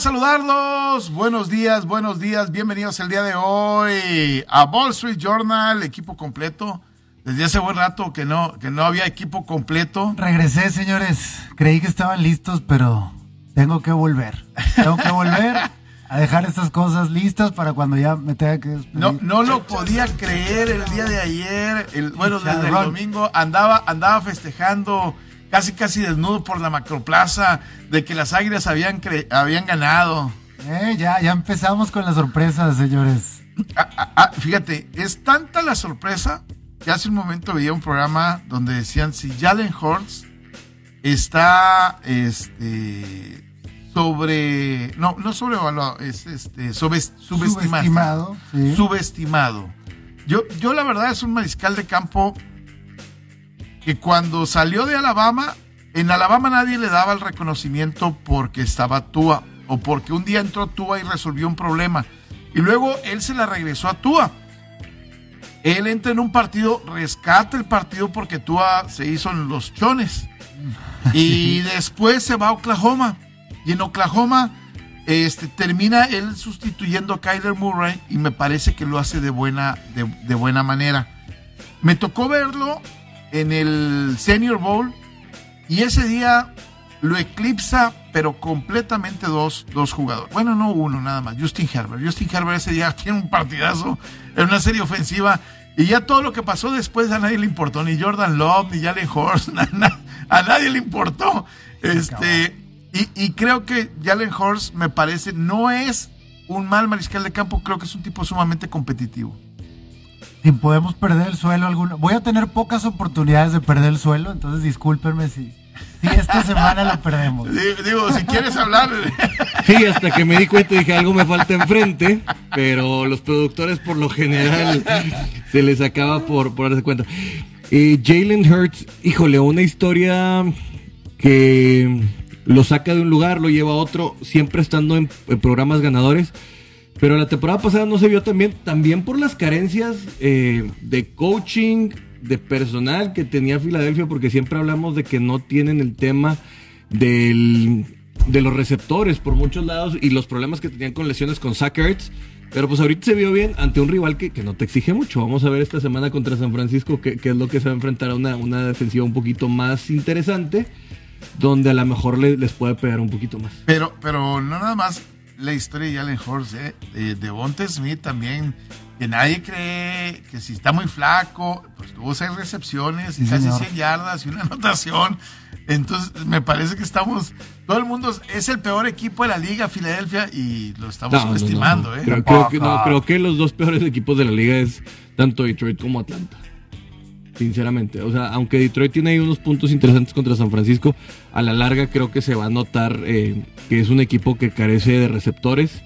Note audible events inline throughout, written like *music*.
saludarlos. Buenos días, buenos días. Bienvenidos el día de hoy a Wall Street Journal, equipo completo. Desde hace buen rato que no, que no había equipo completo. Regresé, señores. Creí que estaban listos, pero tengo que volver. Tengo que volver a dejar estas cosas listas para cuando ya me tenga que despedir. No, no lo podía creer el día de ayer. El, bueno, desde el domingo andaba, andaba festejando casi casi desnudo por la macroplaza de que las águilas habían, habían ganado. Eh, ya, ya empezamos con las sorpresas, señores. Ah, ah, ah, fíjate, es tanta la sorpresa que hace un momento veía un programa donde decían si Jalen Hurts está este sobre no no sobrevaluado es este subestimado subestimado, subestimado. Yo yo la verdad es un mariscal de campo que cuando salió de Alabama, en Alabama nadie le daba el reconocimiento porque estaba Tua o porque un día entró Tua y resolvió un problema. Y luego él se la regresó a Tua. Él entra en un partido, rescata el partido porque Tua se hizo en los chones. Y *laughs* después se va a Oklahoma. Y en Oklahoma este, termina él sustituyendo a Kyler Murray y me parece que lo hace de buena, de buena manera. Me tocó verlo en el Senior Bowl y ese día lo eclipsa, pero completamente dos, dos jugadores. Bueno, no uno nada más, Justin Herbert. Justin Herbert ese día *laughs* tiene un partidazo en una serie ofensiva y ya todo lo que pasó después a nadie le importó, ni Jordan Love, ni Jalen Horst, *laughs* a, nadie le importó. Este, y, y creo que Jalen Horst me parece, no es un mal mariscal de campo, creo que es un tipo sumamente competitivo si podemos perder el suelo alguno. Voy a tener pocas oportunidades de perder el suelo, entonces discúlpenme si, si esta semana lo perdemos. Digo, si quieres hablar. Sí, hasta que me di cuenta dije algo me falta enfrente, pero los productores por lo general se les acaba por, por darse cuenta. Eh, Jalen Hurts, híjole, una historia que lo saca de un lugar, lo lleva a otro, siempre estando en programas ganadores. Pero la temporada pasada no se vio también, también por las carencias eh, de coaching, de personal que tenía Filadelfia, porque siempre hablamos de que no tienen el tema del, de los receptores por muchos lados y los problemas que tenían con lesiones con Ertz. Pero pues ahorita se vio bien ante un rival que, que, no te exige mucho. Vamos a ver esta semana contra San Francisco qué, es lo que se va a enfrentar a una, una defensiva un poquito más interesante, donde a lo mejor les puede pegar un poquito más. Pero, pero no nada más la historia de Allen Horst, ¿eh? de, de Smith también, que nadie cree que si está muy flaco, pues tuvo seis recepciones y casi 100 yardas y una *laughs* anotación. Entonces, me parece que estamos, todo el mundo es el peor equipo de la liga, Filadelfia, y lo estamos subestimando. ¿eh? creo, que, creo que los dos peores equipos de la liga es tanto Detroit como Atlanta sinceramente. O sea, aunque Detroit tiene ahí unos puntos interesantes contra San Francisco, a la larga creo que se va a notar eh, que es un equipo que carece de receptores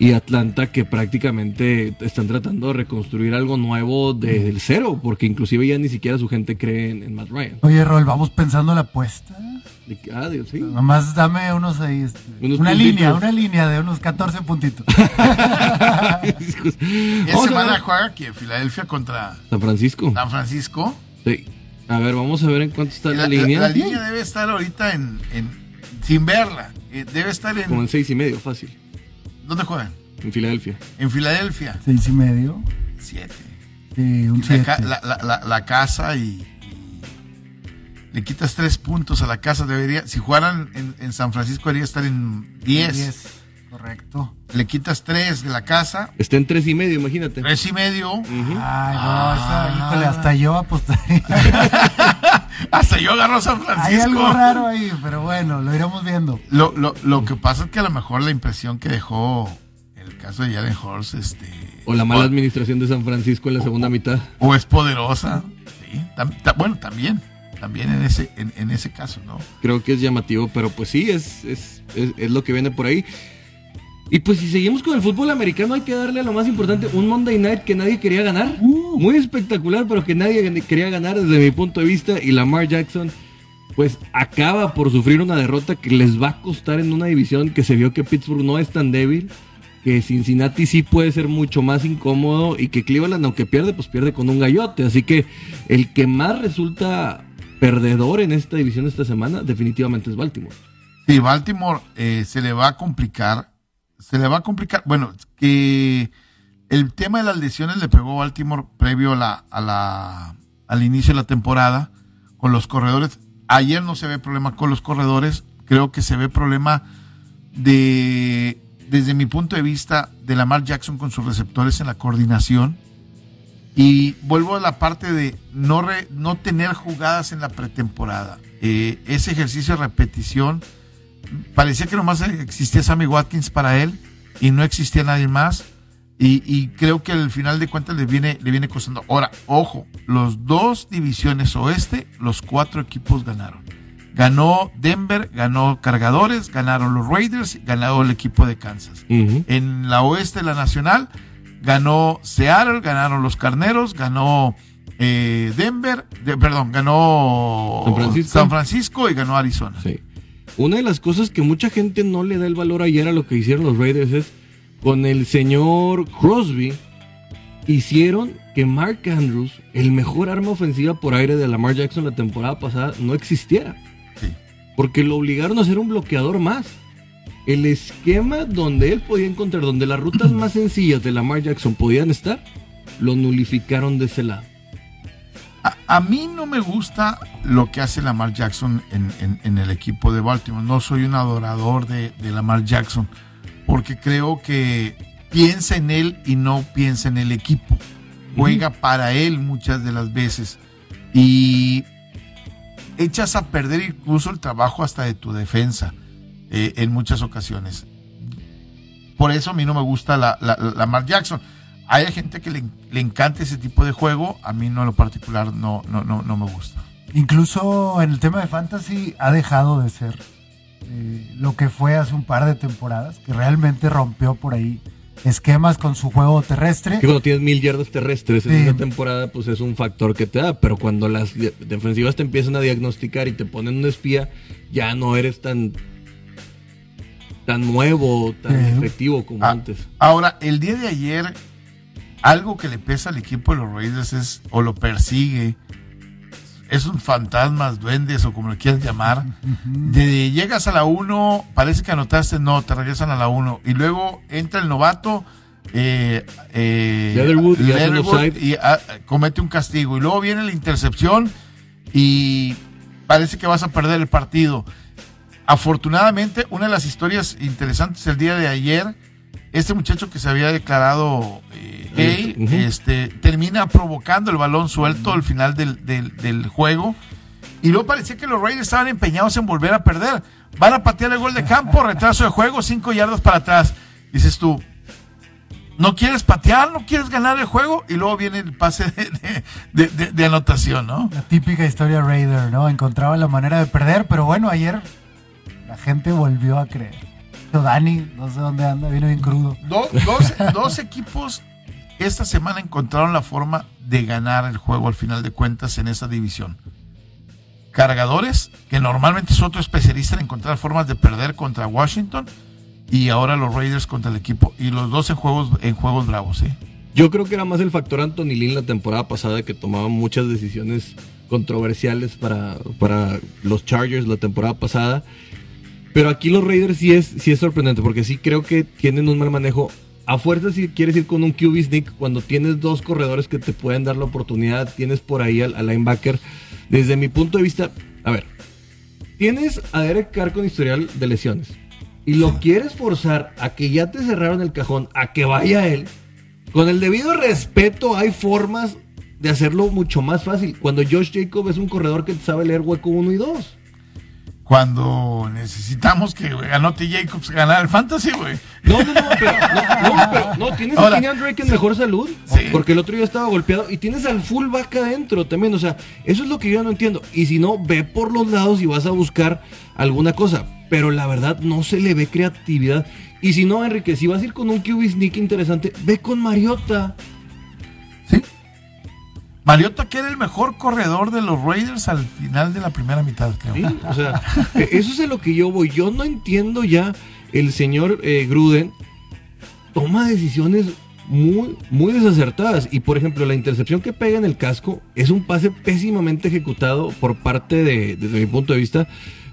y Atlanta que prácticamente están tratando de reconstruir algo nuevo desde el cero, porque inclusive ya ni siquiera su gente cree en, Matt Ryan. Oye, Rol, vamos pensando la apuesta. Ah, Dios, sí. Nomás dame unos ahí, este, una línea, una línea de unos 14 puntitos. *laughs* Esta semana juega aquí en Filadelfia contra San Francisco. San Francisco. Sí. A ver, vamos a ver en cuánto está la, línea. La, línea debe estar ahorita en, sin verla. Eh, debe estar en. Como en seis y medio, fácil. ¿Dónde juegan? En Filadelfia. En Filadelfia. Seis y medio. Siete. un siete. La, casa y, le quitas tres puntos a la casa. Debería, si jugaran en, San Francisco, debería estar en diez. diez. Correcto. Le quitas tres de la casa. Está en tres y medio, imagínate. Tres y medio. Ay, no, ah. hasta yo aposté. *laughs* hasta yo agarro San Francisco. Hay algo raro ahí, pero bueno, lo iremos viendo. Lo, lo, lo que pasa es que a lo mejor la impresión que dejó el caso de Jalen Horst, este. O la mala administración de San Francisco en la segunda mitad. O es poderosa. Sí. bueno, también también en ese, en, ese caso, ¿no? Creo que es llamativo, pero pues sí, es, es, es, lo que viene por ahí. Y pues si seguimos con el fútbol americano hay que darle a lo más importante, un Monday Night que nadie quería ganar. Uh. Muy espectacular, pero que nadie quería ganar desde mi punto de vista. Y Lamar Jackson pues acaba por sufrir una derrota que les va a costar en una división que se vio que Pittsburgh no es tan débil, que Cincinnati sí puede ser mucho más incómodo y que Cleveland aunque pierde, pues pierde con un gallote. Así que el que más resulta perdedor en esta división esta semana definitivamente es Baltimore. Sí, Baltimore eh, se le va a complicar se le va a complicar. Bueno, que el tema de las lesiones le pegó Baltimore previo a la, a la, al inicio de la temporada con los corredores. Ayer no se ve problema con los corredores, creo que se ve problema de, desde mi punto de vista, de Lamar Jackson con sus receptores en la coordinación. Y vuelvo a la parte de no, no tener jugadas en la pretemporada. Eh, ese ejercicio de repetición parecía que nomás existía Sammy Watkins para él y no existía nadie más. Y, creo que al final de cuentas le viene, le viene costando. Ahora, ojo, los dos divisiones oeste, los cuatro equipos ganaron. Ganó Denver, ganó Cargadores, ganaron los Raiders, ganó el equipo de Kansas. En la oeste, la nacional, ganó Seattle, ganaron los Carneros, ganó eh, Denver, perdón, ganó San Francisco. y ganó Arizona. Sí. Una de las cosas que mucha gente no le da el valor ayer a lo que hicieron los Raiders es con el señor Crosby hicieron que Mark Andrews, el mejor arma ofensiva por aire de Lamar Jackson la temporada pasada, no existiera. Porque lo obligaron a ser un bloqueador más. El esquema donde él podía encontrar, donde las rutas más sencillas de Lamar Jackson podían estar, lo nulificaron de ese lado. A, mí no me gusta lo que hace Lamar Jackson en, el equipo de Baltimore. No soy un adorador de, Lamar Jackson porque creo que piensa en él y no piensa en el equipo. Juega para él muchas de las veces y echas a perder incluso el trabajo hasta de tu defensa eh, en muchas ocasiones. Por eso a mí no me gusta la, Lamar Jackson hay gente que le, encanta ese tipo de juego, a mí no en lo particular no, no, no, no me gusta. Incluso en el tema de fantasy ha dejado de ser eh, lo que fue hace un par de temporadas, que realmente rompió por ahí esquemas con su juego terrestre. Que cuando tienes mil yardas terrestres en esa temporada, pues es un factor que te da, pero cuando las defensivas te empiezan a diagnosticar y te ponen un espía, ya no eres tan tan nuevo, tan efectivo como ah, antes. Ahora, el día de ayer algo que le pesa al equipo de los Raiders es, o lo persigue, es un fantasmas, duendes o como lo quieras llamar. De, llegas a la 1, parece que anotaste, no, te regresan a la 1. Y luego entra el novato, eh, eh, y, ah, comete un castigo. Y luego viene la intercepción y parece que vas a perder el partido. Afortunadamente, una de las historias interesantes el día de ayer, este muchacho que se había declarado eh, este, termina provocando el balón suelto al final del, juego. Y luego parecía que los Raiders estaban empeñados en volver a perder. Van a patear el gol de campo, *laughs* retraso de juego, cinco yardas para atrás. Dices tú, no quieres patear, no quieres ganar el juego y luego viene el pase de, anotación, ¿no? La típica historia Raider, ¿no? Encontraba la manera de perder, pero bueno, ayer la gente volvió a creer. *laughs* Dani, no sé dónde anda, viene bien crudo. *laughs* dos equipos esta semana encontraron la forma de ganar el juego al final de cuentas en esa división. Cargadores, que normalmente es otro especialista en encontrar formas de perder contra Washington, y ahora los Raiders contra el equipo. Y los dos en juegos, en juegos bravos, ¿eh? Yo creo que era más el factor Anthony Lynn la temporada pasada que tomaba muchas decisiones controversiales para, para los Chargers la temporada pasada. Pero aquí los Raiders sí es, sí es sorprendente porque sí creo que tienen un mal manejo a fuerza si quieres ir con un QB sneak cuando tienes dos corredores que te pueden dar la oportunidad, tienes por ahí al, linebacker. Desde mi punto de vista, a ver, tienes a Derek Carr con historial de lesiones y lo quieres forzar a que ya te cerraron el cajón, a que vaya él. Con el debido respeto hay formas de hacerlo mucho más fácil. Cuando Josh Jacob es un corredor que sabe leer hueco 1 y 2 cuando necesitamos que anote Jacobs ganar el fantasy, güey. No, no, no, pero, no, pero, no, tienes a Kenyan Drake en mejor salud, porque el otro día estaba golpeado, y tienes al fullback adentro también, o sea, eso es lo que yo no entiendo. Y si no, ve por los lados y vas a buscar alguna cosa. pero la verdad no se le ve creatividad. Y si no, Enrique, si vas a ir con un QB sneak interesante, ve con Mariota. Mariota que era el mejor corredor de los Raiders al final de la primera mitad, creo. Sí, o sea, e- eso es a lo que yo voy. Yo no entiendo ya el señor eh, Gruden toma decisiones muy, muy desacertadas. Y por ejemplo, la intercepción que pega en el casco es un pase pésimamente ejecutado por parte de, desde mi punto de vista,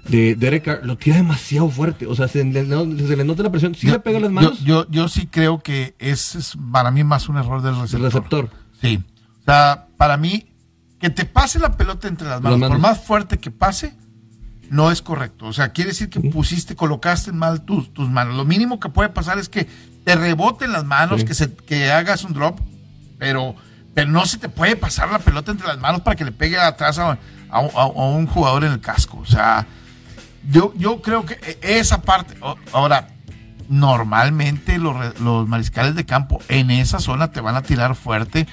de Derek Carr. Lo tira demasiado fuerte. O sea, se le, no- se le nota la presión. Sí le pega las manos. Yo, yo, yo sí creo que ese es para mí más un error del el receptor. receptor. Sí. O sea, para mí, que te pase la pelota entre las manos, Las por más fuerte que pase, no es correcto. O sea, quiere decir que pusiste, colocaste mal tus, tus manos. Lo mínimo que puede pasar es que te reboten las manos, Sí. que, se, que hagas un drop, pero, pero no se te puede pasar la pelota entre las manos para que le pegue atrás a, a- a- a un jugador en el casco. O sea, yo, yo creo que e- esa parte, ahora, normalmente los, los mariscales de campo en esa zona te van a tirar fuerte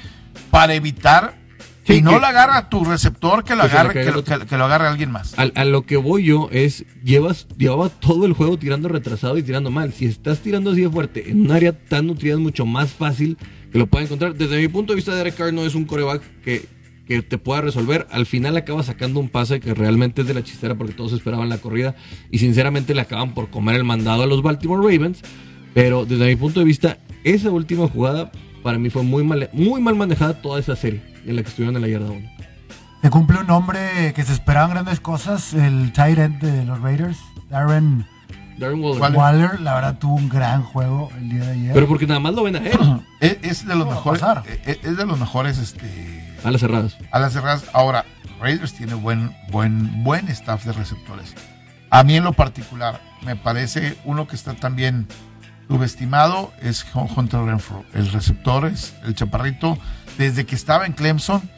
para evitar Sí, si no que- lo agarra tu receptor, que lo que agarre, que lo, que- que agarre alguien más. A lo que voy yo es, llevas, llevaba todo el juego tirando retrasado y tirando mal. Si estás tirando así de fuerte en un área tan nutrida es mucho más fácil que lo pueda encontrar. Desde mi punto de vista, Derek Carr no es un coreback que, que te pueda resolver. Al final acaba sacando un pase que realmente es de la chistera porque todos esperaban la corrida y sinceramente le acaban por comer el mandado a los Baltimore Ravens. Pero desde mi punto de vista, esa última jugada para mí fue muy mal, muy mal manejada toda esa serie en la que estuvieron en la yarda 1. Se cumple un hombre que se esperaban grandes cosas, el tight end de los Raiders, Darren Darren Waller. Waller. Waller. La verdad tuvo un gran juego el día de ayer. Pero porque nada más lo ven a él, *clears throat* Es, es de los mejores, es, es de los mejores este, a las cerradas. a las cerradas. Ahora, Raiders tiene buen, buen, buen staff de receptores. A mí en lo particular, me parece uno que está también subestimado es Hunter Renfro. El receptor es el chaparrito. Desde que estaba en Clemson,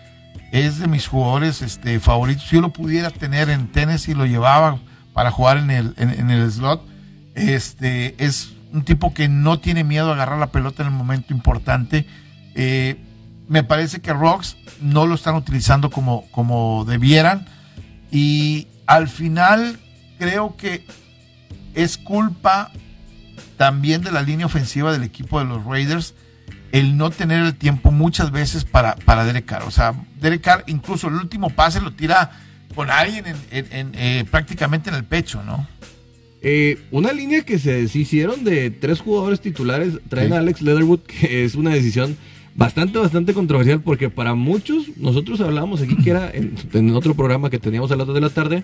es de mis jugadores este, favoritos. Si yo lo pudiera tener en Tennessee, lo llevaba para jugar en el, en, el slot. Este, es un tipo que no tiene miedo a agarrar la pelota en el momento importante. Eh, me parece que Rocks no lo están utilizando como, como debieran. Y al final creo que es culpa también de la línea ofensiva del equipo de los Raiders el no tener el tiempo muchas veces para, para Derek Carr. O sea, Derek Carr incluso el último pase lo tira con alguien en, en- en, eh, prácticamente en el pecho, ¿no? Eh, una línea que se deshicieron de tres jugadores titulares, traen Sí. a Alex Leatherwood, *laughs* que es una decisión bastante, bastante controversial, porque para muchos, nosotros hablábamos aquí que era en, en otro programa que teníamos a las 2 de la tarde,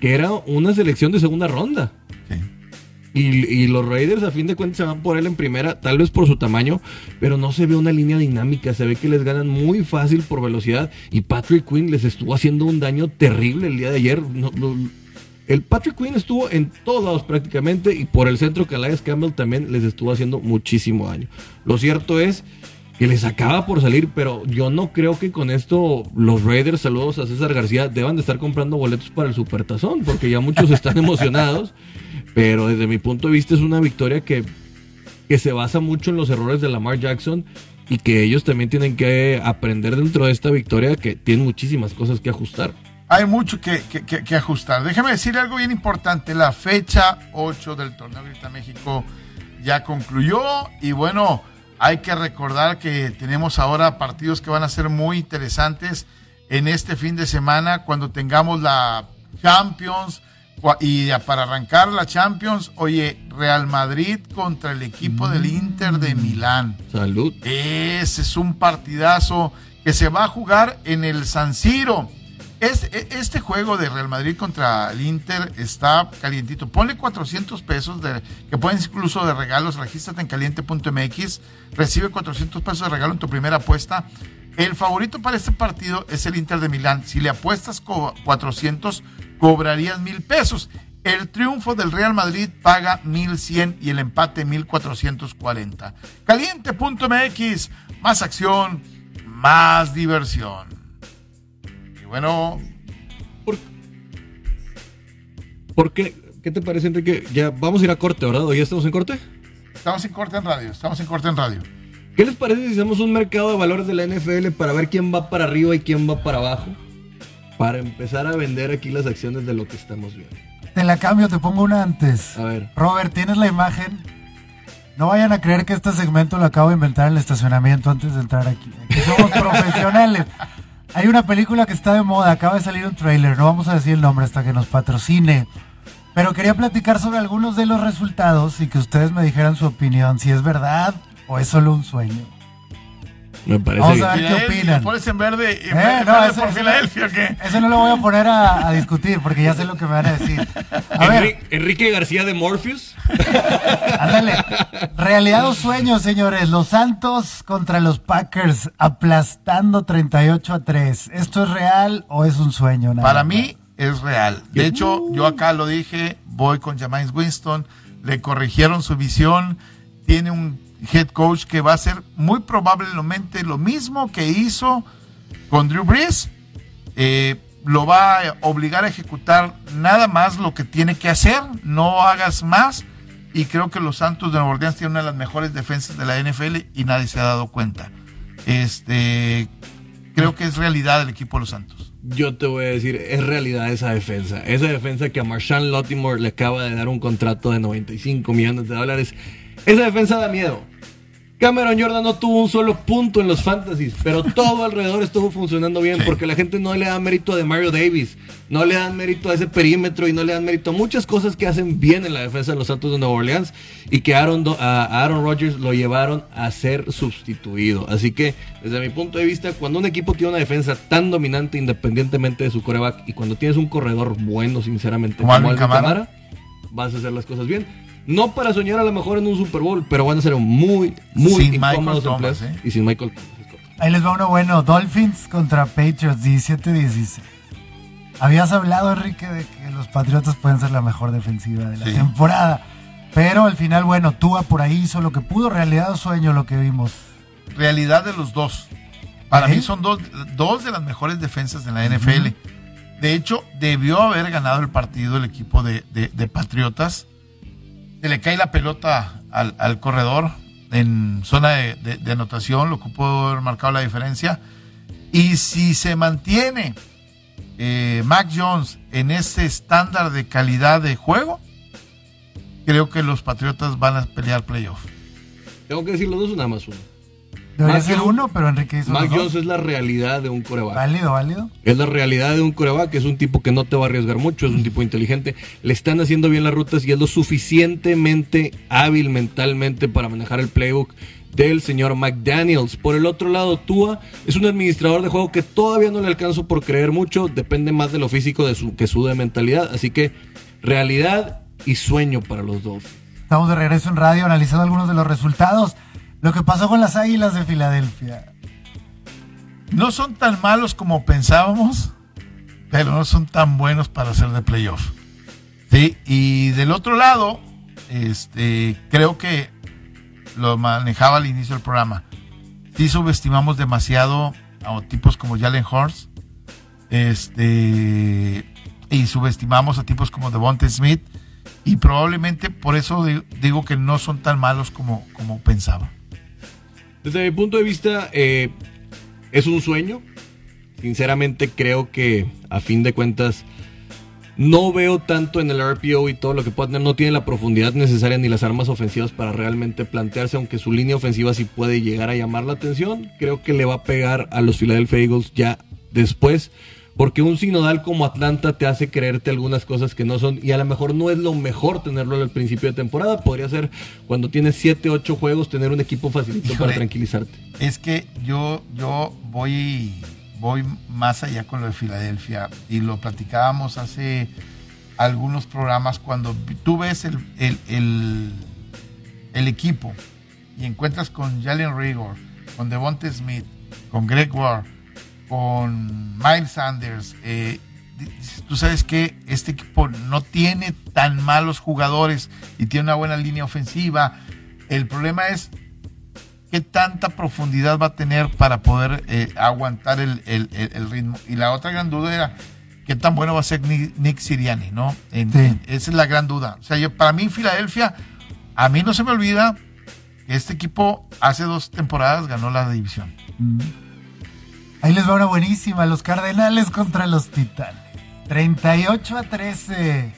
que era una selección de segunda ronda. Sí. Y, y los Raiders a fin de cuentas se van por él en primera, tal vez por su tamaño, pero no se ve una línea dinámica, se ve que les ganan muy fácil por velocidad y Patrick Quinn les estuvo haciendo un daño terrible el día de ayer. El Patrick Quinn estuvo en todos lados prácticamente y por el centro Calais Campbell también les estuvo haciendo muchísimo daño. Lo cierto es que les acaba por salir, pero yo no creo que con esto los Raiders, saludos a César García, deban de estar comprando boletos para el Supertazón, porque ya muchos están *laughs* emocionados, pero desde mi punto de vista es una victoria que, que se basa mucho en los errores de Lamar Jackson y que ellos también tienen que aprender dentro de esta victoria que tienen muchísimas cosas que ajustar. Hay mucho que, que- ajustar. Déjame decir algo bien importante. La fecha 8 del torneo Grita México ya concluyó y bueno, hay que recordar que tenemos ahora partidos que van a ser muy interesantes en este fin de semana cuando tengamos la Champions y ya para arrancar la Champions, oye, Real Madrid contra el equipo del Inter de Milán. Salud. Ese es un partidazo que se va a jugar en el San Siro. Este, este juego de Real Madrid contra el Inter está calientito. Ponle 400 pesos de, que pueden incluso de regalos. Regístrate en caliente.mx. Recibe 400 pesos de regalo en tu primera apuesta. El favorito para este partido es el Inter de Milán. Si le apuestas co- 400, cobrarías mil pesos. El triunfo del Real Madrid paga 1100 y el empate 1440. Caliente.mx, más acción, más diversión. Y bueno, ¿Por, por qué? ¿Qué te parece, Enrique? Ya vamos a ir a corte, ¿verdad? ¿O ya estamos en corte? estamos en corte en radio, estamos en corte en radio. ¿Qué les parece si hacemos un mercado de valores de la NFL para ver quién va para arriba y quién va para abajo? Para empezar a vender aquí las acciones de lo que estamos viendo. te la cambio, te pongo una antes. A ver. Robert, ¿tienes la imagen? No vayan a creer que este segmento lo acabo de inventar en el estacionamiento antes de entrar aquí. Aquí somos *laughs* profesionales. Hay una película que está de moda, acaba de salir un trailer, no vamos a decir el nombre hasta que nos patrocine. Pero quería platicar sobre algunos de los resultados y que ustedes me dijeran su opinión, si es verdad o es solo un sueño. Me parece Vamos a ver qué opinan. ¿Pones en verde, en Eh, verde no, ese- por Filadelfia o qué? Eso no lo voy a poner a, a discutir porque ya sé lo que me van a decir. A ver, Enri- Enrique García de Morpheus. *laughs* ándale. Realidad o sueño, señores. Los Santos contra los Packers aplastando 38 a 3. ¿Esto es real o es un sueño? nada Para mí es real. De hecho, yo acá lo dije, voy con James Winston, le corrigieron su visión, tiene un head coach que va a hacer muy probablemente lo mismo que hizo con Drew Brees. Eh, lo va a obligar a ejecutar nada más lo que tiene que hacer, no hagas más. Y creo que los Santos de Nueva Orleans tienen una de las mejores defensas de la NFL y nadie se ha dado cuenta. Este, creo que es realidad el equipo de los Santos. Yo te voy a decir, es realidad esa defensa. Esa defensa que a Marshawn Lottimore le acaba de dar un contrato de 95 millones de dólares. Esa defensa da miedo. Cameron Jordan no tuvo un solo punto en los fantasies, pero *laughs* todo alrededor estuvo funcionando bien Sí. porque la gente no le da mérito a de Mario Davis, no le dan mérito a ese perímetro y no le dan mérito a muchas cosas que hacen bien en la defensa de los Santos de Nueva Orleans y que Aaron, a Aaron Rodgers lo llevaron a ser sustituido. Así que, desde mi punto de vista, cuando un equipo tiene una defensa tan dominante independientemente de su coreback y cuando tienes un corredor bueno, sinceramente, Como como, Alvin. Kamara, vas a hacer las cosas bien. No para soñar a lo mejor en un Super Bowl, pero van a ser muy, muy Sin Michael incómodos en Thomas, playoffs ¿eh? y sin Michael. Ahí les va uno bueno. Dolphins contra Patriots 17-16. Habías hablado, Enrique, de que los Patriotas pueden ser la mejor defensiva de la Sí. temporada. Pero al final, bueno, Tua por ahí hizo lo que pudo. Realidad o sueño lo que vimos. realidad de los dos. Para Ok. mí son dos, dos de las mejores defensas de la NFL. De hecho, debió haber ganado el partido el equipo de, de- de Patriotas. Le cae la pelota al, al corredor en zona de anotación, lo que pudo haber marcado la diferencia. Y si se mantiene eh, Mac Jones en ese estándar de calidad de juego, creo que los Patriotas van a pelear playoff. Tengo que decir los dos o nada más uno. Debería Mac ser Jones- uno, pero Enrique hizo Mac. Jones es la realidad de un coreback. Válido, válido. Es la realidad de un coreback, es un tipo que no te va a arriesgar mucho, es un tipo inteligente, le están haciendo bien las rutas y es lo suficientemente hábil mentalmente para manejar el playbook del señor McDaniels. Por el otro lado, Tua es un administrador de juego que todavía no le alcanzo por creer mucho, depende más de lo físico de su, que su de mentalidad, así que realidad y sueño para los dos. Estamos de regreso en radio analizando algunos de los resultados. Lo que pasó con las Águilas de Filadelfia. No son tan malos como pensábamos, pero no son tan buenos para ser de playoff. Sí, y del otro lado, este, creo que lo manejaba al inicio del programa. Sí subestimamos demasiado a tipos como Jalen Hurts, este, y subestimamos a tipos como Devonta Smith, y probablemente por eso di- digo que no son tan malos como, como pensaba. Desde mi punto de vista, eh, es un sueño. Sinceramente creo que a fin de cuentas no veo tanto en el RPO y todo lo que pueda tener, no tiene la profundidad necesaria ni las armas ofensivas para realmente plantearse, aunque su línea ofensiva sí puede llegar a llamar la atención. Creo que le va a pegar a los Philadelphia Eagles ya después. Porque un sinodal como Atlanta te hace creerte algunas cosas que no son, y a lo mejor no es lo mejor tenerlo al principio de temporada. Podría ser cuando tienes 7, 8 juegos, tener un equipo facilito Híjole. para tranquilizarte. Es que yo, yo voy, voy más allá con lo de Filadelfia y lo platicábamos hace algunos programas cuando tú ves el, el, el- el equipo y encuentras con Jalen Rigor, con Devonta Smith, con Greg Ward, con Miles Sanders, eh, tú sabes que este equipo no tiene tan malos jugadores y tiene una buena línea ofensiva. El problema es qué tanta profundidad va a tener para poder eh, aguantar el, el- el- el ritmo. Y la otra gran duda era qué tan bueno va a ser Nick, Nick Siriani, ¿no? En- Sí. en- esa es la gran duda. O sea, yo, para mí Filadelfia, a mí no se me olvida que este equipo hace dos temporadas ganó la división. Mm. Ahí les va una buenísima. Los Cardenales contra los Titanes. 38 a 13.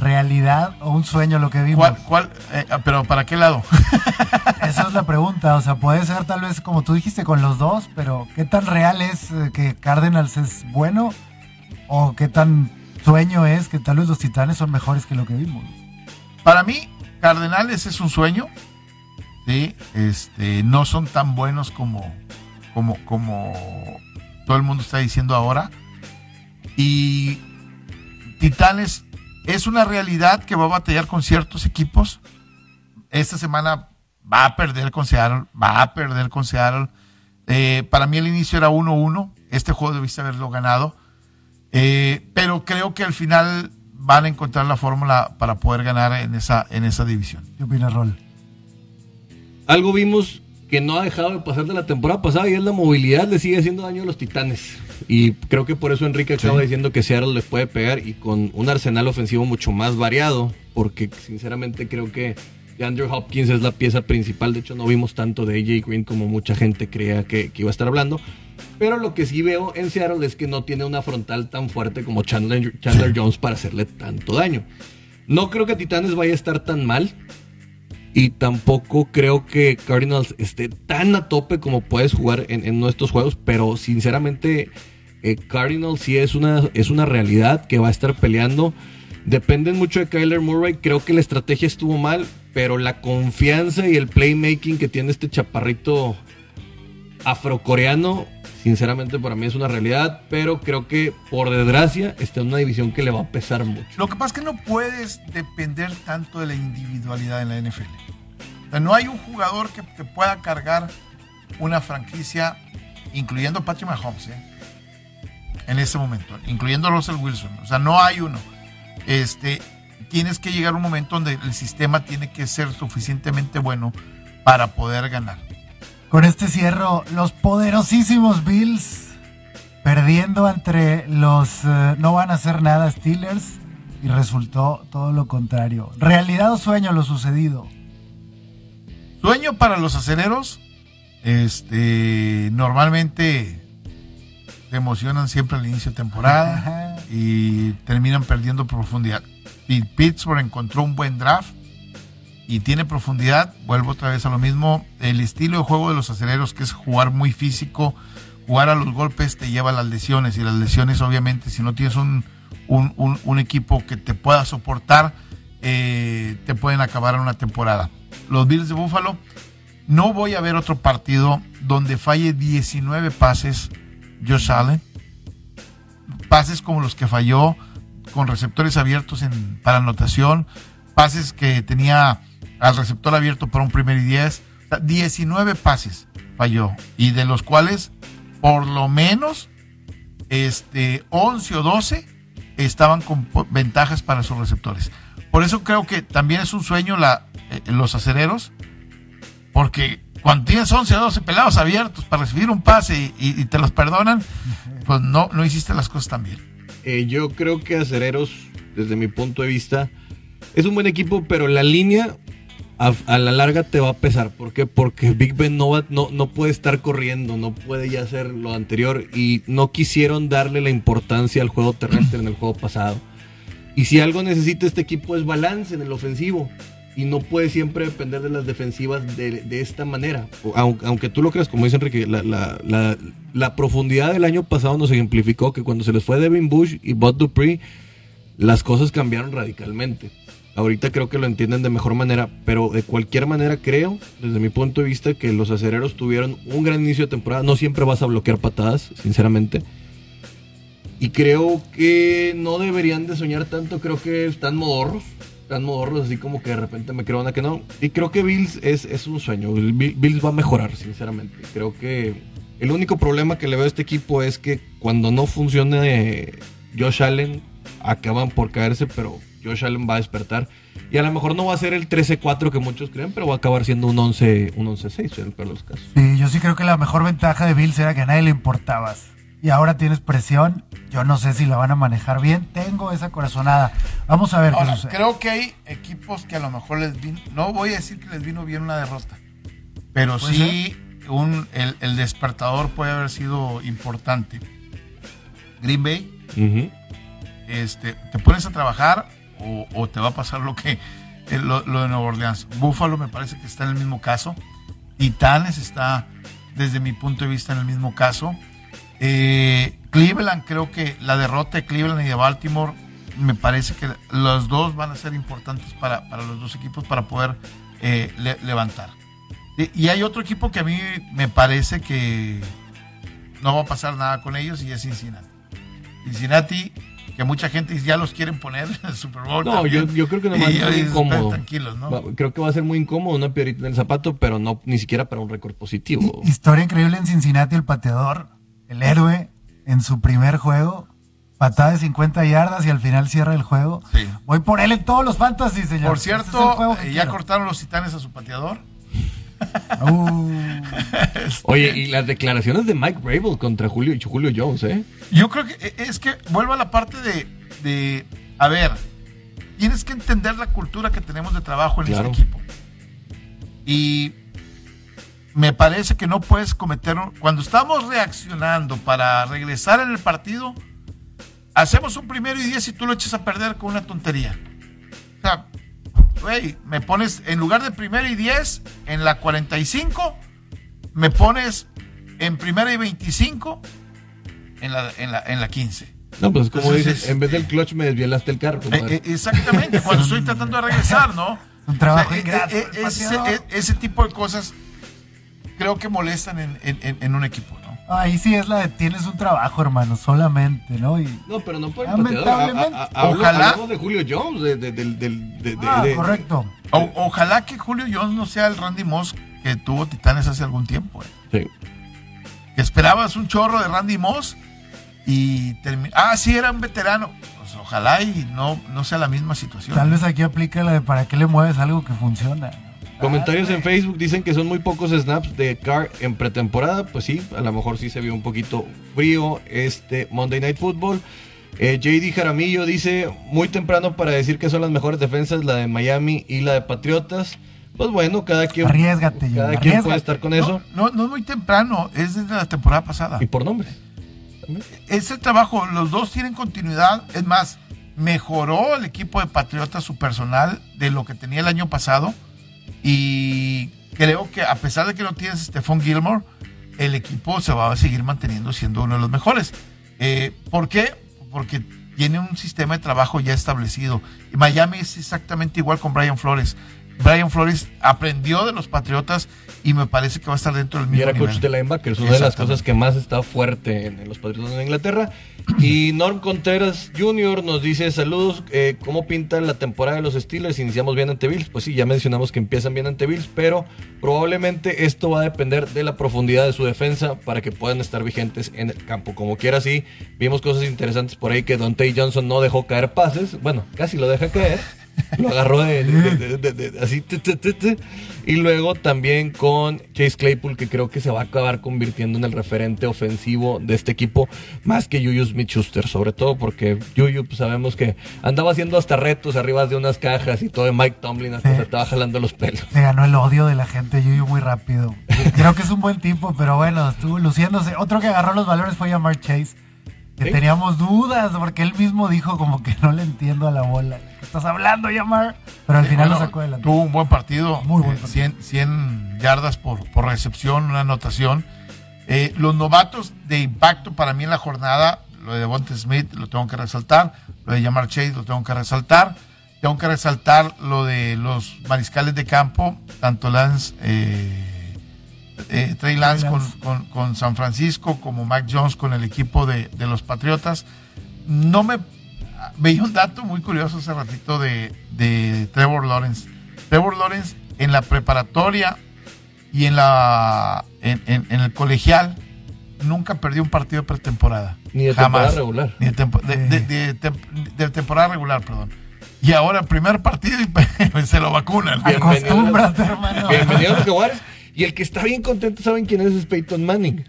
realidad o un sueño lo que vimos? ¿Cuál, cuál, eh, pero para qué lado? *laughs* Esa es la pregunta. O sea, puede ser tal vez como tú dijiste con los dos, pero ¿qué tan real es eh, que Cardinals es bueno? ¿O qué tan sueño es que tal vez los Titanes son mejores que lo que vimos? Para mí, Cardenales es un sueño. Sí, este, no son tan buenos como, como, como todo el mundo está diciendo ahora. Y Titanes es una realidad que va a batallar con ciertos equipos. Esta semana va a perder con Seattle, va a perder con Seattle. Eh, para mí el inicio era 1-1, este juego debiste haberlo ganado, eh, pero creo que al final van a encontrar la fórmula para poder ganar en esa, en esa división. ¿Qué opinas, Rol? Algo vimos que no ha dejado de pasar de la temporada pasada y es la movilidad le sigue haciendo daño a los Titanes. Y creo que por eso Enrique acaba diciendo que Seattle les puede pegar y con un arsenal ofensivo mucho más variado, porque sinceramente creo que Andrew Hopkins es la pieza principal. De hecho, no vimos tanto de AJ Green como mucha gente creía que, iba a estar hablando. Pero lo que sí veo en Seattle es que no tiene una frontal tan fuerte como Chandler, Chandler Jones para hacerle tanto daño. No creo que Titanes vaya a estar tan mal. Y tampoco creo que Cardinals esté tan a tope como puedes jugar en, nuestros juegos. Pero sinceramente, eh, Cardinals sí es una, es una realidad que va a estar peleando. Dependen mucho de Kyler Murray. Creo que la estrategia estuvo mal, pero la confianza y el playmaking que tiene este chaparrito afrocoreano, sinceramente para mí es una realidad, pero creo que por desgracia está en una división que le va a pesar mucho. Lo que pasa es que no puedes depender tanto de la individualidad en la NFL. no hay un jugador que, pueda cargar una franquicia, incluyendo Patrick Mahomes, ¿eh? en este momento, incluyendo Russell Wilson. O sea, no hay uno. Este, tienes que llegar a un momento donde el sistema tiene que ser suficientemente bueno para poder ganar. Con este cierro, los poderosísimos Bills perdiendo entre los eh, no van a hacer nada Steelers y resultó todo lo contrario. ¿Realidad o sueño lo sucedido? Sueño para los aceleros. Este, normalmente se emocionan siempre al inicio de temporada *laughs* y terminan perdiendo profundidad. Pittsburgh encontró un buen draft y tiene profundidad. Vuelvo otra vez a lo mismo. El estilo de juego de los aceleros, que es jugar muy físico, jugar a los golpes, te lleva a las lesiones. Y las lesiones, obviamente, si no tienes un, un, equipo que te pueda soportar, eh, te pueden acabar en una temporada. Los Bills de Buffalo, no voy a ver otro partido donde falle 19 pases Josh Allen. Pases como los que falló con receptores abiertos en, para anotación, pases que tenía al receptor abierto para un primer y 10, 19 pases falló y de los cuales por lo menos este 11 o 12 estaban con ventajas para sus receptores. Por eso creo que también es un sueño la, eh, los acereros, porque cuando tienes 11 o 12 pelados abiertos para recibir un pase y, te los perdonan, pues no, no hiciste las cosas tan bien. Eh, yo creo que Acereros, desde mi punto de vista, es un buen equipo, pero la línea a, la larga te va a pesar. ¿Por qué? Porque Big Ben no, no, no puede estar corriendo, no puede ya hacer lo anterior y no quisieron darle la importancia al juego terrestre en el juego pasado. Y si algo necesita este equipo es balance en el ofensivo y no puede siempre depender de las defensivas de, esta manera. Aunque, tú lo creas, como dice Enrique, la, profundidad del año pasado nos ejemplificó que cuando se les fue Devin Bush y Bud Dupree, las cosas cambiaron radicalmente. Ahorita creo que lo entienden de mejor manera, pero de cualquier manera creo, desde mi punto de vista, que los acereros tuvieron un gran inicio de temporada. No siempre vas a bloquear patadas, sinceramente. Y creo que no deberían de soñar tanto, creo que están modorros tan modorros así como que de repente me creo una que no. Y creo que Bills es, es un sueño. Bills va a mejorar, sinceramente. Creo que el único problema que le veo a este equipo es que cuando no funcione Josh Allen, acaban por caerse, pero Josh Allen va a despertar. Y a lo mejor no va a ser el 13-4 que muchos creen, pero va a acabar siendo un 11-6 un 11 en el peor de los casos. Sí, yo sí creo que la mejor ventaja de Bills era que a nadie le importabas y ahora tienes presión. Yo no sé si la van a manejar bien. Tengo esa corazonada. Vamos a ver qué sucede. Creo que hay equipos que a lo mejor les vino, no voy a decir que les vino bien una derrota, pero sí un, el, despertador puede haber sido importante. Green Bay, este, te pones a trabajar o, te va a pasar lo que eh, lo, lo de Nueva Orleans. Buffalo me parece que está en el mismo caso. Titanes está, desde mi punto de vista, en el mismo caso. Eh, Cleveland, creo que la derrota de Cleveland y de Baltimore, me parece que los dos van a ser importantes para, para los dos equipos para poder eh, le- levantar. Y, y hay otro equipo que a mí me parece que no va a pasar nada con ellos y es Cincinnati. Cincinnati, que mucha gente ya los quieren poner en el Super Bowl. No, yo, creo que no va a Y ser muy incómodo. tranquilos, ¿no? Creo que va a ser muy incómodo, una piedrita en el zapato, pero no ni siquiera para un récord positivo. Historia increíble en Cincinnati, el pateador, el héroe, en su primer juego, patada de 50 yardas y al final cierra el juego. Sí. Voy por él en todos los fantasy, señor. Por es el cierto, eh, ya quiero. cortaron los titanes a su pateador. Uh, Oye, y las declaraciones de Mike Rabel contra Julio, Julio Jones, ¿eh? Yo creo que eh, es que vuelvo a la parte de, de, a ver, tienes que entender la cultura que tenemos de trabajo en Claro. este equipo. Y me parece que no puedes cometer, cuando estamos reaccionando para regresar en el partido, hacemos un primero y diez y tú lo echas a perder con una tontería. Güey, me pones, en lugar de primero y diez, en la 45, me pones en primera y 25 en la, en la, en la 15. No, pues como Entonces, dices, en vez del clutch me desvielaste el carro. Eh, eh, exactamente, cuando estoy *laughs* tratando de regresar, ¿no? *laughs* Un trabajo O sea, ingrato, eh, ese, eh, ese tipo de cosas creo que molestan en, en- en- un equipo. Ahí sí es la de tienes un trabajo, hermano, solamente, ¿no? Y, No, pero no por el Lamentablemente. A- a- Ojalá. hablamos de Julio Jones, de, de- del- del- de- de- ah, de- correcto. O- ojalá que Julio Jones no sea el Randy Moss que tuvo Titanes hace algún tiempo. ¿eh? Sí. Esperabas un chorro de Randy Moss y Ah, sí, era un veterano. Pues ojalá y no, no sea la misma situación. Tal vez aquí aplica la de para qué le mueves algo que funciona. Comentarios en Facebook dicen que son muy pocos snaps de Carr en pretemporada. Pues sí, a lo mejor sí se vio un poquito frío este Monday Night Football. Eh, JD Jaramillo dice, muy temprano para decir que son las mejores defensas, la de Miami y la de Patriotas. Pues bueno, cada quien, Arriésgate, cada quien puede estar con No, eso. No, no es muy temprano, es desde la temporada pasada. Y por nombre. Es el trabajo, los dos tienen continuidad. Es más, mejoró el equipo de Patriotas su personal de lo que tenía el año pasado. Y creo que a pesar de que no tienes Stephon Gilmore, el equipo se va a seguir manteniendo siendo uno de los mejores. Eh, ¿Por qué? Porque tiene un sistema de trabajo ya establecido. Y Miami es exactamente igual con Brian Flores. Brian Flores aprendió de los Patriotas y me parece que va a estar dentro del Y mismo era coach de linebackers, una de las cosas que más está fuerte en, en los Patriotas de Inglaterra. Y *clears throat* Norm Contreras Jr. nos dice, saludos, eh, ¿cómo pintan la temporada de los Steelers? Iniciamos bien ante Bills. Pues sí, ya mencionamos que empiezan bien ante Bills, pero probablemente esto va a depender de la profundidad de su defensa para que puedan estar vigentes en el campo. Como quiera, sí, vimos cosas interesantes por ahí que Dante Johnson no dejó caer pases. Bueno, casi lo deja caer. *laughs* Lo agarró de, de- de- de- de- así. Y luego también con Chase Claypool, que creo que se va a acabar convirtiendo en el referente ofensivo de este equipo, más que Juju Smith Schuster, sobre todo porque Juju pues, sabemos que andaba haciendo hasta retos arriba de unas cajas y todo de Mike Tomlin hasta Sí. se estaba jalando los pelos. Se ganó el odio de la gente, Yuyu, muy rápido. Creo que es un buen tipo, pero bueno, estuvo luciéndose. Otro que agarró los valores fue Jamar Chase. Que Sí. teníamos dudas, porque él mismo dijo como que no le entiendo a la bola. ¿Qué estás hablando, Jamar? Pero al final Bueno, lo sacó adelante. Tuvo un buen partido. Muy buen eh, partido. 100, 100 yardas por, por recepción, una anotación. Eh, los novatos de impacto para mí en la jornada, lo de Devonta Smith lo tengo que resaltar, lo de Jamar Chase lo tengo que resaltar. Tengo que resaltar lo de los mariscales de campo, tanto Lance, eh, eh, Trey Lance, con, Lance. con- con San Francisco como Mac Jones con el equipo de, de los Patriotas. No me veía un dato muy curioso hace ratito de, de Trevor Lawrence. Trevor Lawrence en la preparatoria y en la en, en- en el colegial nunca perdió un partido de pretemporada. Ni de Jamás. temporada regular. Ni de, tempo- de- de- de tem- de temporada regular, perdón. Y ahora, primer partido y *laughs* se lo vacunan. Acostúmbrate, hermano. Bienvenido a los Jaguares. Y el que está bien contento, ¿saben quién es? Es Peyton Manning.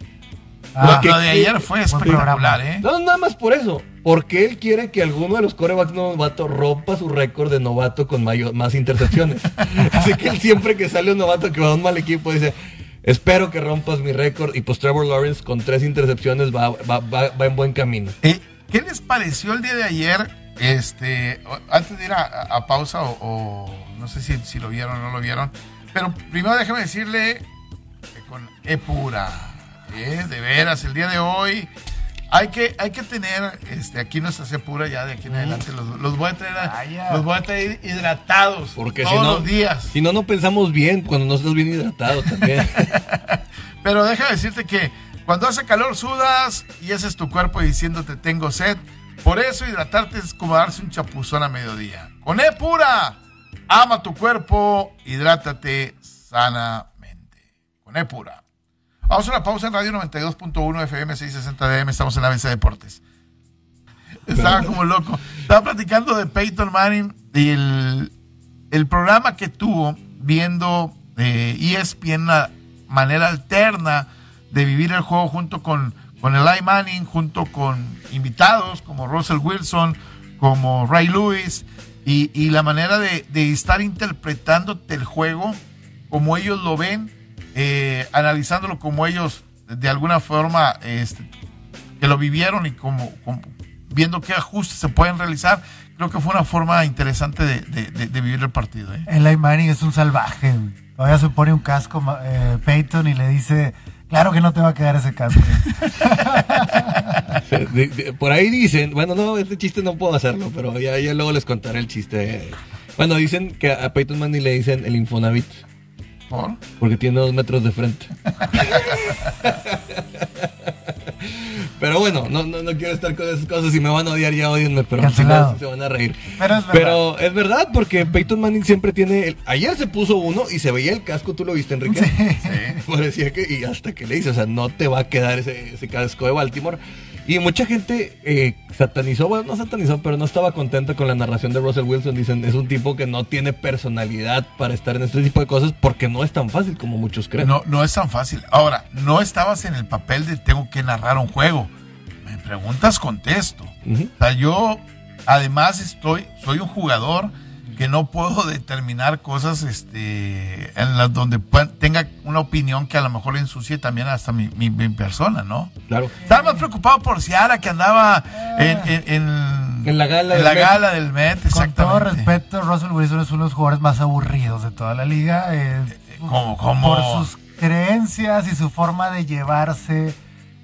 Ah, lo, de ayer fue espectacular. ¿eh? No, nada más por eso. Porque él quiere que alguno de los corebacks novatos rompa su récord de novato con mayo- más intercepciones. *laughs* Así que él siempre que sale un novato que va a un mal equipo dice, espero que rompas mi récord. Y pues Trevor Lawrence con tres intercepciones va, va, va- va en buen camino. Eh, ¿Qué les pareció el día de ayer este, antes de ir a, a- a pausa, o, o no sé si, si lo vieron o no lo vieron, pero primero déjame decirle que con Epura, ¿eh? de veras, el día de hoy hay que, hay que tener este, aquí nuestra Epura ya de aquí en adelante, los, los voy a traer, a- los voy a traer hidratados Porque todos si no, los días. si no, no pensamos bien cuando no estás bien hidratado también. *laughs* Pero déjame decirte que cuando hace calor sudas y ese es tu cuerpo diciéndote tengo sed. Por eso hidratarte es como darse un chapuzón a mediodía. Con E pura, ama tu cuerpo, hidrátate sanamente. Con E pura. Vamos a una pausa en Radio 92.1 FM 660 DM. Estamos en la mesa de deportes. Estaba como loco. Estaba platicando de Peyton Manning y el, el programa que tuvo viendo eh, ESPN una manera alterna de vivir el juego junto con, con Eli Manning, junto con invitados como Russell Wilson, como Ray Lewis, y, la manera de, estar interpretándote el juego como ellos lo ven, eh, analizándolo como ellos de alguna forma este, que lo vivieron y como, viendo qué ajustes se pueden realizar. Creo que fue una forma interesante de, vivir el partido. ¿eh? Eli Manning es un salvaje. Todavía se pone un casco eh, Peyton y le dice, claro que no te va a quedar ese *laughs* de- por ahí dicen, bueno, no, este chiste no puedo hacerlo, pero ya, ya luego les contaré el chiste. Bueno, dicen que a Peyton Manning le dicen el Infonavit, ¿Por? porque tiene dos metros de frente. *laughs* Pero bueno, no, no, no quiero estar con esas cosas. Si me van a odiar, ya odienme, pero si no, se van a reír. Pero es verdad. Pero es verdad, porque Peyton Manning siempre tiene. el- ayer se puso uno y se veía el casco, ¿tú lo viste, Enrique? Sí. *laughs* Parecía que. Y hasta que le dice, o sea, no te va a quedar ese, ese casco de Baltimore. Y mucha gente eh, satanizó, bueno, no satanizó, pero no estaba contenta con la narración de Russell Wilson. Dicen, es un tipo que no tiene personalidad para estar en este tipo de cosas porque no es tan fácil como muchos creen. No, no es tan fácil. Ahora, no estabas en el papel de tengo que narrar un juego. Me preguntas, contesto. O sea, yo además estoy, soy un jugador que no puedo *laughs* determinar cosas este, en las donde puedan- tenga una opinión que a lo mejor ensucie también hasta mi, mi- mi persona, ¿no? Claro. Estaba más preocupado por Ciara que andaba en, en, en- En la gala en del la Met. gala del Met, Con todo exactamente. respeto, Russell Wilson es uno de los jugadores más aburridos de toda la liga. eh, ¿Cómo, cómo? Por sus creencias y su forma de llevarse.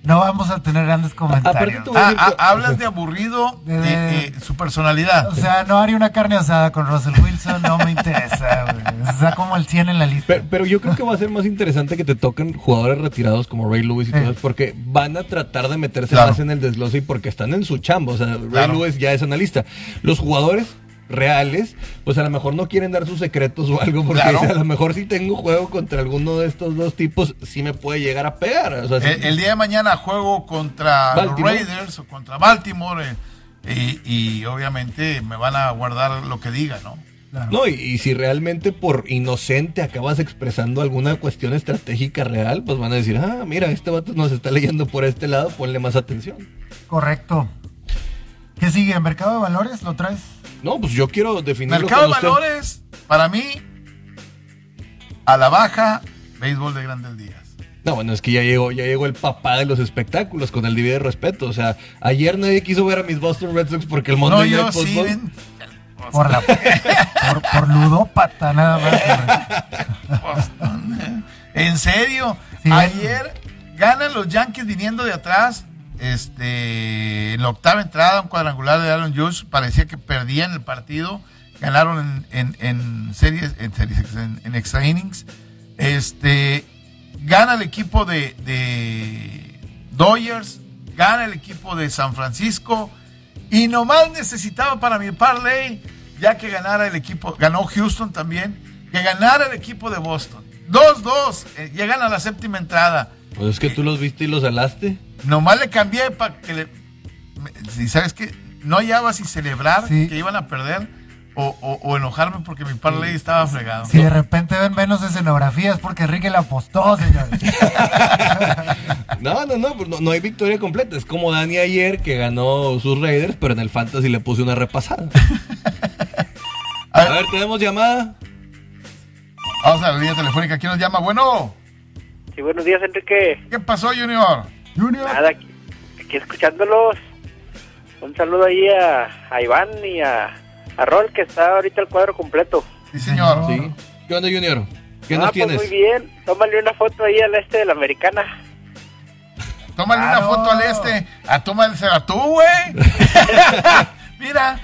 No vamos a tener grandes comentarios. tú- Ah, ah, hablas de aburrido de, De- eh, su personalidad. O sea, no haría una carne asada con Russell Wilson, no me interesa. güey. Está como el 100 en la lista. Pero, pero yo creo que va a ser más interesante que te toquen jugadores retirados como Ray Lewis y Sí. todo eso, porque van a tratar de meterse Claro. más en el desglose y porque están en su chamba. O sea, Ray Claro. Lewis ya es analista. Los jugadores reales, pues a lo mejor no quieren dar sus secretos o algo, porque Claro. a lo mejor si tengo juego contra alguno de estos dos tipos, sí me puede llegar a pegar. O sea, sí- El, el día de mañana juego contra Baltimore. los Raiders o contra Baltimore eh, y, y obviamente me van a guardar lo que diga, ¿no? Claro. No, y, y si realmente por inocente acabas expresando alguna cuestión estratégica real, pues van a decir, ah, mira, este vato nos está leyendo por este lado, ponle más atención. Correcto. ¿Qué sigue? ¿Mercado de valores? ¿Lo traes? No, pues yo quiero definirlo Mercado de usted. valores, para mí, a la baja, béisbol de Grandes Díaz. No, bueno, es que ya llegó, ya llegó el papá de los espectáculos con el divide de respeto. O sea, ayer nadie quiso ver a mis Boston Red Sox porque el No, Monday yo sí. Ven- Por, la, por, por ludópata, nada más. Boston. En serio, Sí, ayer ganan los Yankees viniendo de atrás. Este, en la octava entrada, un cuadrangular de Aaron Judge, parecía que perdían el partido. Ganaron en, en, series, en, series, en, extra innings. Este, gana el equipo de, de Dodgers, gana el equipo de San Francisco. Y nomás necesitaba para mi parlay, ya que ganara el equipo, ganó Houston también, que ganara el equipo de Boston. 2-2, eh, llegan a la séptima entrada. Pues es que tú los viste y los alaste. Nomás le cambié para que le... Si sabes que no hallaba si celebrar Sí. que iban a perder o, o- o enojarme porque mi parlay estaba fregado. Si de repente ven menos escenografías porque Enrique le apostó, señores. *laughs* No, no, no, pues no, no hay victoria completa. Es como Dani ayer que ganó sus Raiders, pero en el Fantasy le puse una repasada. A *laughs* A ver, ver, tenemos llamada. vamos a la línea telefónica. ¿Quién nos llama? Bueno, Sí, buenos días, Enrique. ¿qué pasó, Junior? Junior. Nada, aquí, aquí escuchándolos. Un saludo ahí a, a Iván y a, a Rol, que está ahorita el cuadro completo. Sí, señor. Sí. ¿Qué onda, Junior? ¿Qué Ah, nos pues tienes? muy bien. Tómale una foto ahí al este de la americana. Tómale una Claro. foto al este. A tómalsela tú, güey. *laughs* Mira.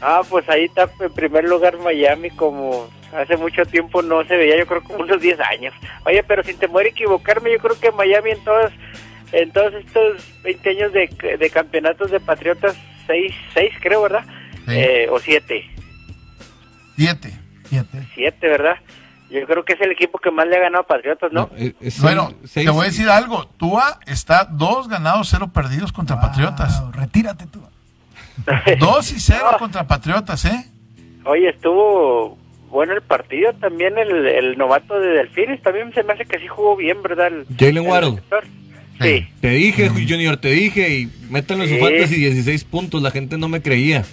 Ah, pues ahí está en primer lugar Miami, como hace mucho tiempo no se veía, yo creo como unos 10 años. Oye, pero sin temor a equivocarme, yo creo que Miami en todos, en todos estos 20 años de, de campeonatos de Patriotas, 6, seis creo, ¿verdad? Sí. Eh, o 7, Siete. Siete. 7, ¿verdad? Yo creo que es el equipo que más le ha ganado a Patriotas, ¿no? No, es- es Bueno, seis- te voy a decir algo. Tua está dos ganados, cero perdidos contra Patriotas. Wow, retírate tú. Dos y cero *laughs* No. contra Patriotas, ¿eh? Oye, estuvo bueno el partido, también el, el novato de Delfines, también se me hace que sí jugó bien, ¿verdad? El- Jalen Waddle. Sí. Sí. Te dije, Junior, te dije, y métanlo en su Sí. fantasy 16 puntos, la gente no me creía.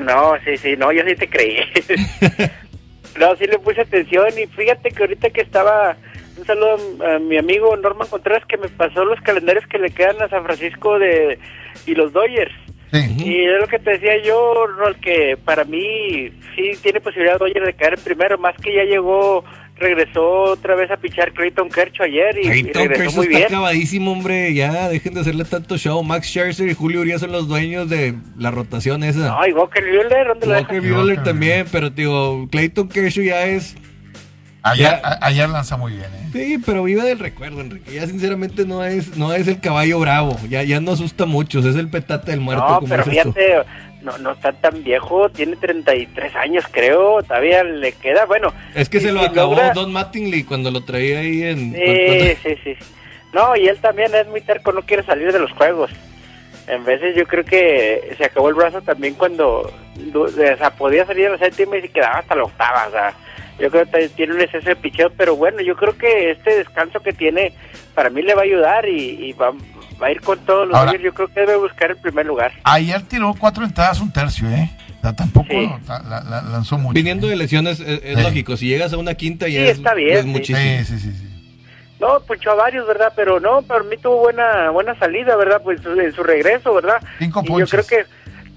No, sí, sí, no, yo sí te creí. *laughs* no, sí le puse atención y fíjate que ahorita que estaba, un saludo a, a mi amigo Norman Contreras que me pasó los calendarios que le quedan a San Francisco de y los Dodgers. Sí. Y es lo que te decía yo, Rol, que para mí sí tiene posibilidad Dodgers de caer en primero, más que ya llegó, regresó otra vez a pichar Clayton Kershaw ayer y, y Clayton regresó Kershaw muy está bien. acabadísimo, hombre. Ya, dejen de hacerle tanto show. Max Scherzer y Julio Urias son los dueños de la rotación esa. No, y Walker Buehler, ¿dónde lo Walker dejas? Buehler Walker también, pero digo, Clayton Kershaw ya es... Ayer, Ya. ayer lanza muy bien, ¿eh? Sí, pero vive del recuerdo, Enrique. Ya sinceramente no es, no es el caballo bravo. Ya, ya no asusta mucho. Es el petate del muerto. No, como pero es esto. fíjate, no, no está tan viejo, tiene 33 años creo, todavía le queda, bueno. Es que se lo acabó logra- Don Mattingly cuando lo traía ahí en... Sí, cuando- sí, sí. No, y él también es muy terco, no quiere salir de los juegos. En veces yo creo que se acabó el brazo también cuando o sea, podía salir a la séptima y se quedaba hasta la octava. O sea, yo creo que tiene un exceso de picheo, pero bueno, yo creo que este descanso que tiene para mí le va a ayudar y, y va, va a ir con todos los Ahora-. Yo creo que debe buscar el primer lugar. Ayer tiró cuatro entradas, un tercio, ¿eh? O sea, tampoco Sí. la- la- la- lanzó mucho. Viniendo ¿eh? de lesiones es, es Sí. lógico. Si llegas a una quinta ya Sí, es, está bien, es sí. muchísimo. Sí, sí, sí, sí. No, punchó a varios, ¿verdad? Pero no, para mí tuvo buena buena salida, ¿verdad? Pues en su regreso, ¿verdad? Cinco y yo creo que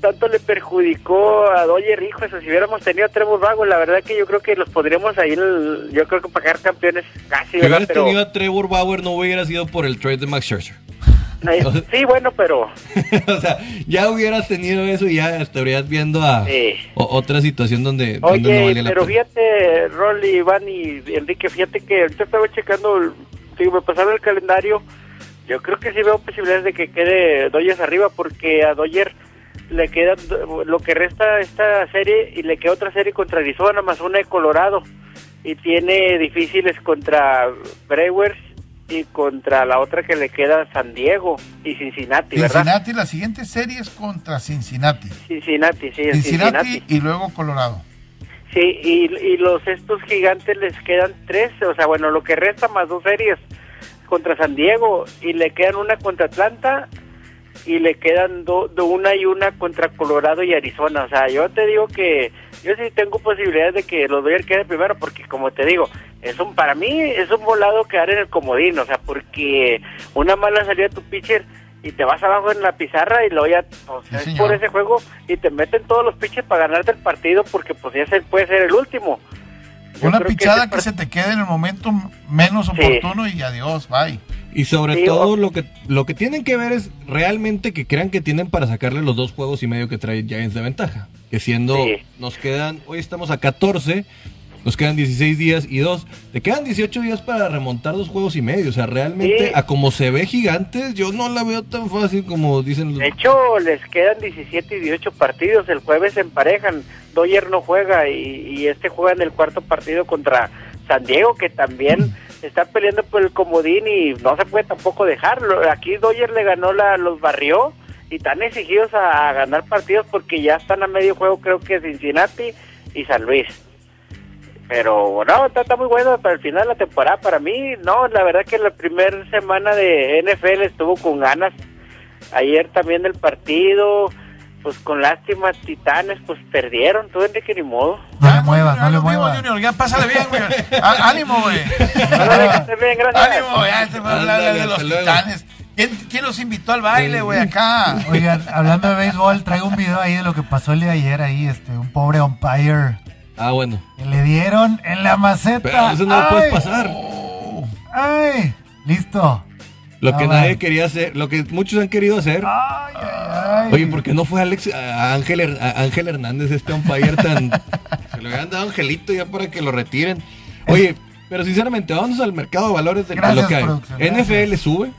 tanto le perjudicó a Doyer, hijo, eso, si hubiéramos tenido a Trevor Vago, la verdad que yo creo que los podríamos ahí, el- yo creo que pagar campeones casi, Si hubieras Pero, tenido a Trevor Bauer no hubiera sido por el trade de Max Scherzer. *laughs* sí, bueno, pero *laughs* o sea, ya hubieras tenido eso y ya estarías viendo a Sí. otra situación donde, donde no Oye, valía la pero fíjate, Rolly, Iván y Enrique, fíjate que ahorita estaba checando, el- me pasaron el calendario. Yo creo que sí veo posibilidades de que quede Dodgers arriba, porque a Dodgers le queda lo que resta esta serie y le queda otra serie contra Arizona, más una de Colorado. Y tiene difíciles contra Brewers y contra la otra que le queda San Diego y Cincinnati, ¿verdad? Cincinnati, la siguiente serie es contra Cincinnati. Cincinnati, sí, Cincinnati, Cincinnati. y luego Colorado. Sí, y, y los estos gigantes les quedan tres, o sea, bueno, lo que resta más dos series contra San Diego y le quedan una contra Atlanta y le quedan do- do- una y una contra Colorado y Arizona. O sea, yo te digo que yo sí tengo posibilidades de que los Dodgers queden primero porque como te digo, es un para mí es un volado quedar en el comodín, o sea, porque una mala salida de tu pitcher y te vas abajo en la pizarra y luego ya pues, Sí, es señor. por ese juego y te meten todos los pitchers para ganarte el partido porque pues ya se puede ser el último. Yo Una que pichada que, se te quede en el momento menos Sí. oportuno y adiós, bye. Y sobre Sí, todo o- lo que lo que tienen que ver es realmente que crean que tienen para sacarle los dos juegos y medio que trae Giants de ventaja. Que siendo, Sí. nos quedan, hoy estamos a 14, nos quedan 16 días y dos. Te quedan 18 días para remontar dos juegos y medio. O sea, realmente Sí. a como se ve gigantes, yo no la veo tan fácil como dicen los... De hecho, les quedan 17 y 18 partidos. El jueves se emparejan. Doyer no juega y, y este juega en el cuarto partido contra San Diego, que también *clears throat* está peleando por el comodín y no se puede tampoco dejarlo. Aquí Doyer le ganó, la, los barrió y están exigidos a, a ganar partidos porque ya están a medio juego, creo que Cincinnati y San Luis. Pero no, está, está muy bueno para el final de la temporada. Para mí, no, la verdad que la primera semana de NFL estuvo con ganas. Ayer también el partido, pues con lástima, Titanes, pues perdieron. Tú, Enrique, ni modo. No le Ánimo, muevas, no Junior, le muevas. Junior, ya pásale bien, güey. Ánimo, güey. Ánimo, ya te voy a hablar de los titanes. ¿Quién, quién los invitó al baile, güey, acá? Oigan, hablando de béisbol, traigo un video ahí de lo que pasó el día de ayer ahí, este, un pobre umpire Ah, bueno. que le dieron en la maceta. Pero eso no lo puedes pasar. ¡Ay! Listo. Lo que nadie quería hacer, lo que muchos han querido hacer. Ay, ay, ay. Oye, ¿por qué no fue Alex, a Ángel, Her- a Ángel Hernández, este umpire tan... *laughs* se lo habían dado a Angelito ya para que lo retiren. Oye, pero sinceramente, vamos al mercado de valores de, Gracias, lo que hay. NFL gracias. sube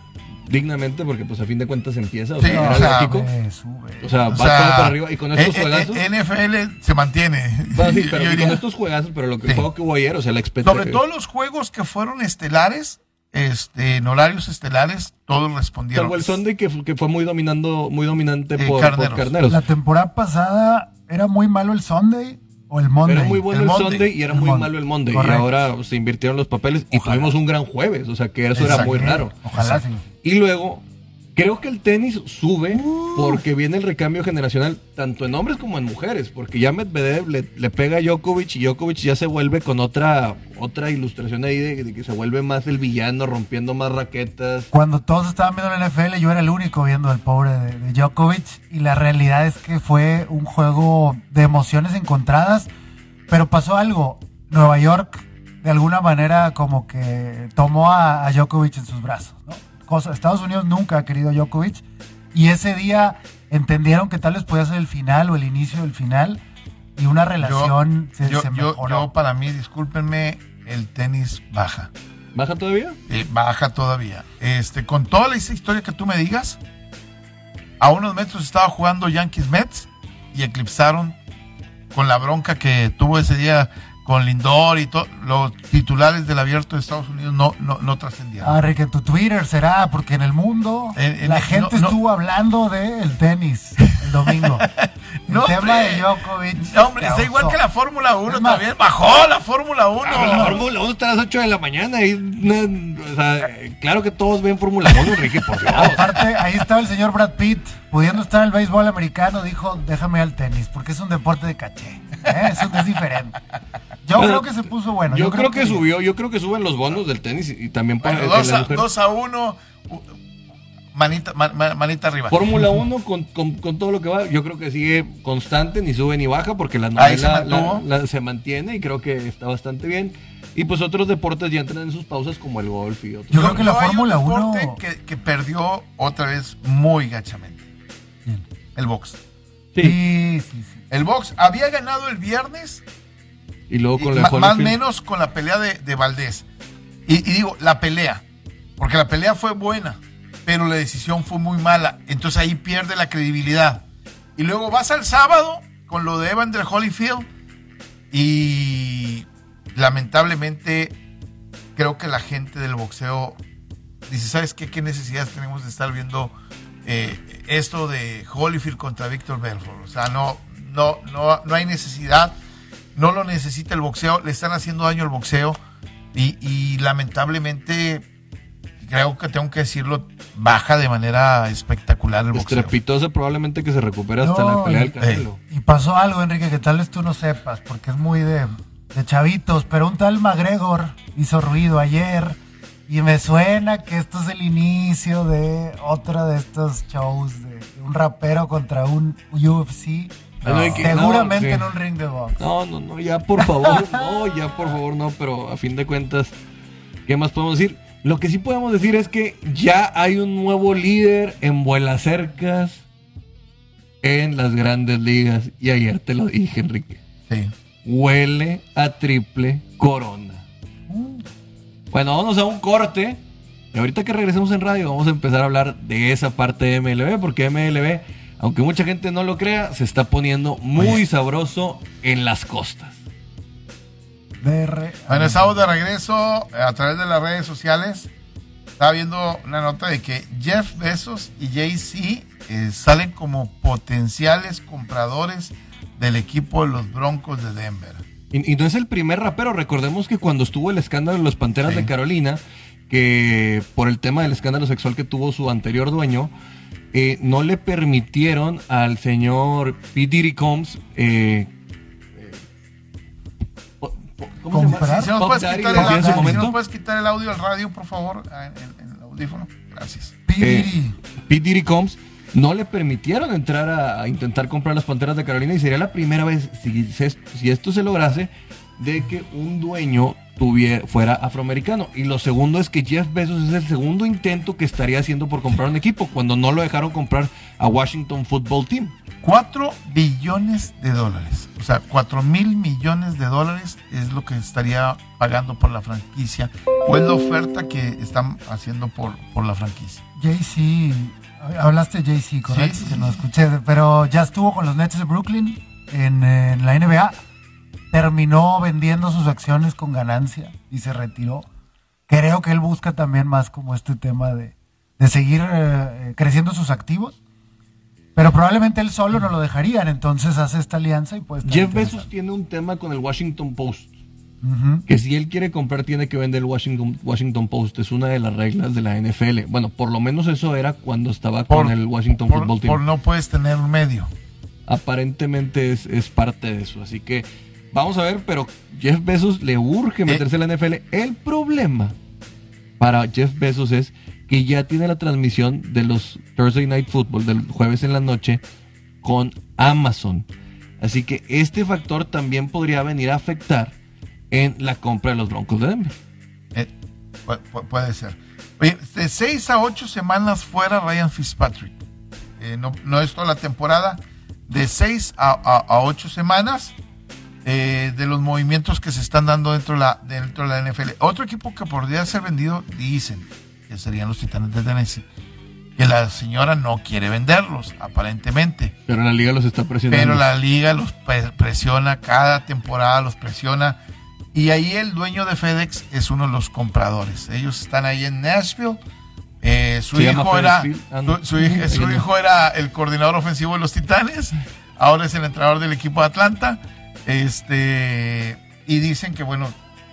dignamente porque pues a fin de cuentas empieza, o Sí, sea, o. Sube, sube. O sea, O va sea, todo para arriba y con estos eh, eh, juegazos... eh, NFL se mantiene. Bueno, sí, *laughs* pero con estos juegazos, pero lo que Sí. juego que hubo ayer, o sea, la expectativa... Sobre todo los juegos que fueron estelares, este, en horarios estelares, todos respondieron. Salvo el Sunday que, que fue muy dominando, muy dominante Eh, por, Carneros. por Carneros. La temporada pasada era muy malo el Sunday o el Monday. Era muy bueno El el, Monday. Sunday y era El muy Monday. malo el Monday. Correcto. Y ahora se invirtieron los papeles y Ojalá. tuvimos un gran jueves. O sea que eso era muy raro. Ojalá sí. Y luego, creo que el tenis sube porque viene el recambio generacional tanto en hombres como en mujeres. Porque ya Medvedev le, le pega a Djokovic y Djokovic ya se vuelve con otra, otra ilustración ahí de, de que se vuelve más el villano, rompiendo más raquetas. Cuando todos estaban viendo la NFL, yo era el único viendo al pobre de, de Djokovic. Y la realidad es que fue un juego de emociones encontradas. Pero pasó algo. Nueva York, de alguna manera, como que tomó a, a Djokovic en sus brazos. ¿no? Cosa, Estados Unidos nunca ha querido a Djokovic. Y ese día entendieron que tal vez podía ser el final o el inicio del final. Y una relación se, yo, se yo- mejoró. yo, para mí, discúlpenme, el tenis baja. ¿Baja todavía? Eh, baja todavía. Este, con toda la historia que tú me digas, a unos metros estaba jugando Yankees Mets y eclipsaron con la bronca que tuvo ese día con Lindor y todos los titulares del abierto de Estados Unidos no, no, no trascendieron. Ah, Rick, en tu Twitter será, porque en el mundo En- en la el- gente no, estuvo hablando del tenis el domingo. *laughs* el No, tema hombre. de Djokovic. No, hombre, está igual que la Fórmula 1 Es más- también. Bajó la Fórmula 1. Ah, la Fórmula 1 está a las 8 de la mañana. Y, no, o sea, claro que todos ven Fórmula 1, Enrique, por Dios. Aparte, ahí estaba el señor Brad Pitt, pudiendo estar en el béisbol americano, dijo, déjame al tenis, porque es un deporte de caché. ¿eh? Eso es diferente. Yo Bueno, creo que se puso bueno. Yo, creo, que, subió, yo creo que suben los bonos del tenis y, y también para Bueno, en 2 la a, mujer. 2 a 1. Manita, ma- ma- manita arriba. Fórmula *laughs* 1 con, con, con todo lo que va, yo creo que sigue constante, ni sube ni baja, porque la se novela la- la- se mantiene y creo que está bastante bien. Y pues otros deportes ya entran en sus pausas como el golf y otros. Yo creo que la Fórmula deporte 1 Que, que perdió otra vez muy gachamente. Bien. El box. Sí. Sí, sí, sí. El box había ganado el viernes, Y luego y con la ma- de más o menos con la pelea de, de Valdés. Y, y digo, la pelea. Porque la pelea fue buena, pero la decisión fue muy mala. Entonces ahí pierde la credibilidad. Y luego vas al sábado con lo de Evander Holyfield. Y lamentablemente creo que la gente del boxeo dice, ¿sabes qué? ¿Qué necesidad tenemos de estar viendo eh, esto de Holyfield contra Víctor Belfort? O sea, no, no, no, no hay necesidad, no lo necesita el boxeo, le están haciendo daño al boxeo y, y lamentablemente creo que tengo que decirlo, baja de manera espectacular el boxeo. Estrepitosa probablemente que se recupere hasta No, la pelea del Canelo. Y pasó algo, Enrique, que tal vez tú no sepas, porque es muy de, de chavitos, pero un tal McGregor hizo ruido ayer y me suena que esto es el inicio de otra de estos shows de, un rapero contra un UFC. Ah, no, Seguramente no, en sí. un ring de box. No, no, no, ya por favor, no, ya por favor, no, pero a fin de cuentas, ¿qué más podemos decir? Lo que sí podemos decir es que ya hay un nuevo líder en vuelas cercas en las grandes ligas. Y ayer te lo dije, Enrique. Sí. Huele a triple corona. Bueno, vámonos a un corte. Y ahorita que regresemos en radio, vamos a empezar a hablar de esa parte de MLB, porque MLB, aunque mucha gente no lo crea, se está poniendo muy Oye. sabroso en las costas. DR. Bueno, estamos de regreso a través de las redes sociales. Estaba viendo una nota de que Jeff Bezos y Jay-Z eh, salen como potenciales compradores del equipo de los Broncos de Denver. Y, y no es el primer rapero, recordemos que cuando estuvo el escándalo de los Panteras Sí. de Carolina, que por el tema del escándalo sexual que tuvo su anterior dueño, eh, no le permitieron al señor P. Diddy Combs eh, ¿cómo se llama? Comprar. Si nos, puedes quitar el, hacía en su si nos puedes quitar el audio al radio, por favor, en, en- en el audífono. Gracias. Eh, Diddy. Pete Diddy Combs, no le permitieron entrar a, a intentar comprar las Panteras de Carolina y sería la primera vez, si, se- si esto se lograse, de que un dueño tuviera, fuera afroamericano. Y lo segundo es que Jeff Bezos es el segundo intento que estaría haciendo por comprar un equipo, cuando no lo dejaron comprar a Washington Football Team. 4 billones de dólares. O sea, 4 mil millones de dólares es lo que estaría pagando por la franquicia. O es la oferta que están haciendo por, por la franquicia. Jay-Z, hablaste de Jay-Z, correcto, Sí, sí, que no escuché, pero ya estuvo con los Nets de Brooklyn en, en la NBA, terminó vendiendo sus acciones con ganancia y se retiró. Creo que él busca también más como este tema de, de seguir eh, creciendo sus activos, pero probablemente él solo no lo dejarían, entonces hace esta alianza y pues... Jeff Bezos tiene un tema con el Washington Post. Que si él quiere comprar, tiene que vender el Washington, Washington Post. Es una de las reglas de la NFL. Bueno, por lo menos eso era cuando estaba con el Washington por- Football Team. por no puedes tener un medio. Aparentemente es, es parte de eso. Así que vamos a ver, pero Jeff Bezos le urge meterse en la NFL. El problema para Jeff Bezos es que ya tiene la transmisión de los Thursday Night Football del jueves en la noche con Amazon. Así que este factor también podría venir a afectar en la compra de los Broncos de Denver. Eh, pu- pu- puede ser. De 6 a 8 semanas fuera Ryan Fitzpatrick. Eh, no, no es toda la temporada. De 6 a, 8 semanas eh, de los movimientos que se están dando dentro de, la, dentro de la NFL. Otro equipo que podría ser vendido, dicen, que serían los Titanes de Tennessee. Que la señora no quiere venderlos, aparentemente. Pero la liga los está presionando. Pero la liga los pre- presiona, cada temporada los presiona. Y ahí el dueño de FedEx es uno de los compradores. Ellos están ahí en Nashville. Eh, su, hijo era, su, hijo era el coordinador ofensivo de los Titanes. Ahora es el entrenador del equipo de Atlanta. Este, y dicen que, bueno,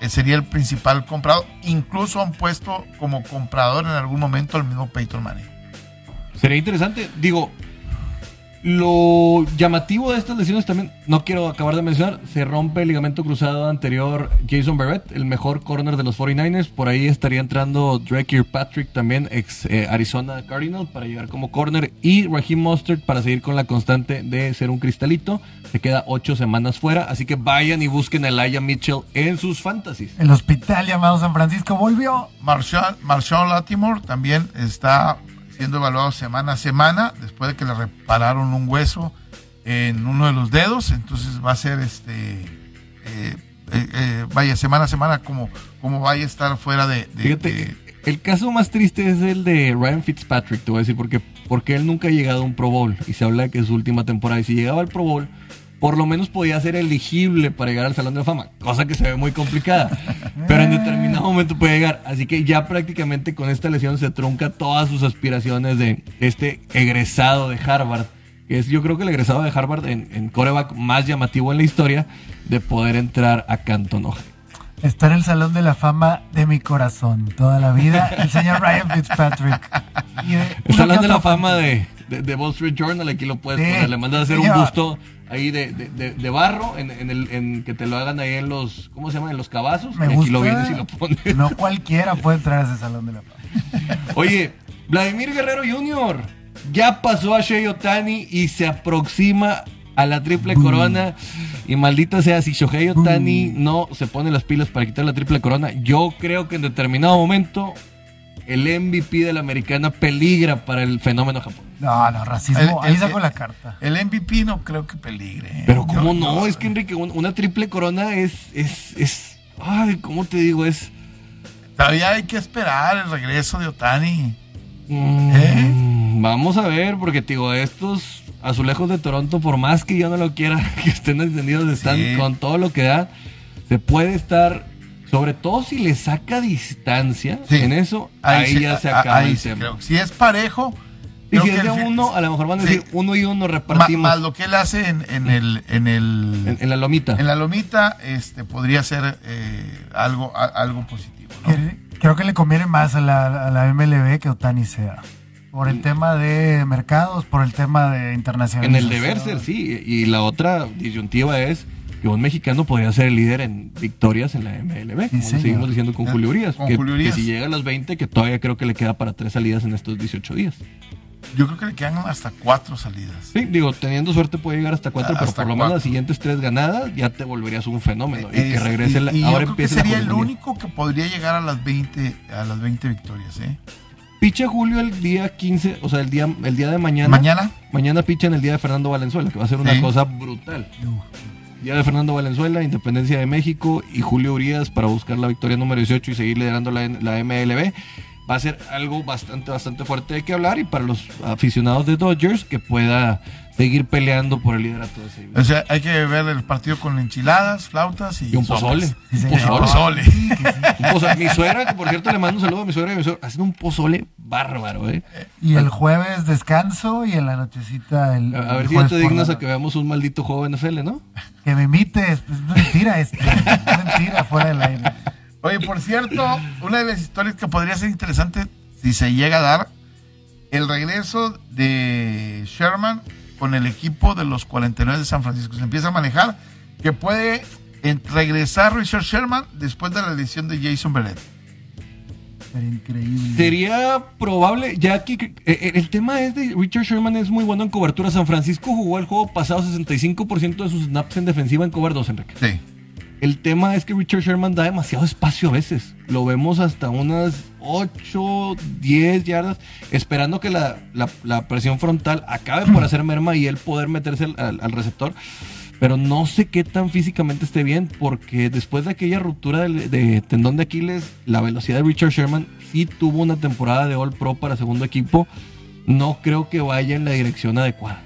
sería el principal comprador. Incluso han puesto como comprador en algún momento al mismo Peyton Manning. Sería interesante. Digo, lo llamativo de estas lesiones también, no quiero acabar de mencionar, se rompe el ligamento cruzado anterior Jason Barrett, el mejor corner de los 49ers. Por ahí estaría entrando Drake Kirkpatrick también, ex eh, Arizona Cardinal, para llegar como corner. Y Raheem Mostert para seguir con la constante de ser un cristalito. Se queda ocho semanas fuera, así que vayan y busquen a Elijah Mitchell en sus fantasies. El hospital llamado San Francisco volvió. Marshall, Marshall Latimore también está siendo evaluado semana a semana después de que le repararon un hueso en uno de los dedos. Entonces va a ser este. eh, eh, eh, vaya, semana a semana, como, como vaya a estar fuera de. de- Fíjate, de- el caso más triste es el de Ryan Fitzpatrick, te voy a decir, porque, porque él nunca ha llegado a un Pro Bowl y se habla de que es su última temporada. Y si llegaba al Pro Bowl, por lo menos podía ser elegible para llegar al Salón de la Fama, cosa que se ve muy complicada. Pero en determinado momento puede llegar. Así que ya prácticamente con esta lesión se trunca todas sus aspiraciones de este egresado de Harvard, que es yo creo que el egresado de Harvard en, en coreback más llamativo en la historia de poder entrar a Canton. Está en el Salón de la Fama de mi corazón toda la vida, el señor Ryan Fitzpatrick. Eh, El Salón de la Fama de, de, de Wall Street Journal, aquí lo puedes poner. Le mandas a hacer un busto ahí de, de, de- de barro, en, en el, en que te lo hagan ahí en los, ¿cómo se llama? En los cabazos. Me y aquí gusta. lo vienes y lo pones. No cualquiera puede entrar a ese Salón de la Fama. *laughs* Oye, Vladimir Guerrero Jr. ya pasó a Shohei Otani y se aproxima a la triple corona. Y maldita sea, si Shohei Otani no se pone las pilas para quitar la triple corona, yo creo que en determinado momento el MVP de la americana peligra para el fenómeno Japón. No, no, racismo. El- Ahí saco la carta. el MVP no creo que peligre. Pero Yo- cómo no, es que Enrique, un- una triple corona es, es, es, ay, ¿cómo te digo? Es, Todavía hay que esperar el regreso de Otani. mm, ¿Eh? vamos a ver, porque te digo, estos azulejos de Toronto, por más que yo no lo quiera, *laughs* que estén encendidos, están Sí. con todo lo que da, se puede estar, sobre todo si le saca distancia Sí. en eso, ahí, sí- ya se acaba ahí el sí tema. creo. Si es parejo. Y si es de uno, a lo mejor van a Sí. decir uno y uno repartimos Más lo que él hace en, en el, en el en, en la lomita. en la lomita, este podría ser eh, algo, a- algo positivo. Creo que le conviene más a la, a la MLB que Otani sea. Por el tema de mercados, por el tema de En internacionalización. el deber ser, sí. Y la otra disyuntiva es que un mexicano podría ser el líder en victorias en la MLB, como seguimos diciendo con Ah, Julio Urias, con que, Julio que Urias. si llega a las 20, que todavía creo que le queda para tres salidas en estos 18 días. Yo creo que le quedan hasta cuatro salidas. Sí, digo, teniendo suerte puede llegar hasta cuatro, pero Hasta por lo menos las siguientes tres ganadas ya te volverías un fenómeno. y que Es- regrese, la- y- y yo ahora creo que sería el único que podría llegar a las 20, a las 20 victorias, ¿eh? Picha Julio el día 15, o sea, el día, el día de mañana. Mañana. Mañana picha en el día de Fernando Valenzuela, que va a ser una Sí. cosa brutal. Día de Fernando Valenzuela, Independencia de México y Julio Urias para buscar la victoria número 18 y seguir liderando la, la MLB. Va a ser algo bastante, bastante fuerte de que hablar y para los aficionados de Dodgers que pueda seguir peleando por el liderato de ese O sea, hay que ver el partido con enchiladas, flautas y, Y un pozole. Sí, Un pozole. Pozole. Sí, que sí. Un pozole. Mi suegra, que por cierto le mando un saludo a mi suegra y a mi suegra, hacen un pozole bárbaro, ¿eh? Y el jueves descanso y en la nochecita el. A, a ver el si te dignas a que veamos un maldito juego NFL, ¿no? Que me imites. Pues, es mentira esto. Es mentira fuera del aire. Oye, por cierto, una de las historias que podría ser interesante si se llega a dar, el regreso de Sherman con el equipo de los 49 de San Francisco. Se empieza a manejar que puede regresar Richard Sherman después de la lesión de Jason. Pero increíble. Sería probable, ya que eh, eh, el tema es de Richard Sherman es muy bueno en cobertura. San Francisco jugó el juego pasado 65% de sus snaps en defensiva en cover 2, Enrique. Sí. El tema es que Richard Sherman da demasiado espacio a veces. Lo vemos hasta unas 8, 10 yardas, esperando que la, la- presión frontal acabe por hacer merma y él poder meterse al, receptor. Pero no sé qué tan físicamente esté bien, porque después de aquella ruptura del- de, tendón de Aquiles, la velocidad de Richard Sherman sí tuvo una temporada de All Pro para segundo equipo. No creo que vaya en la dirección adecuada.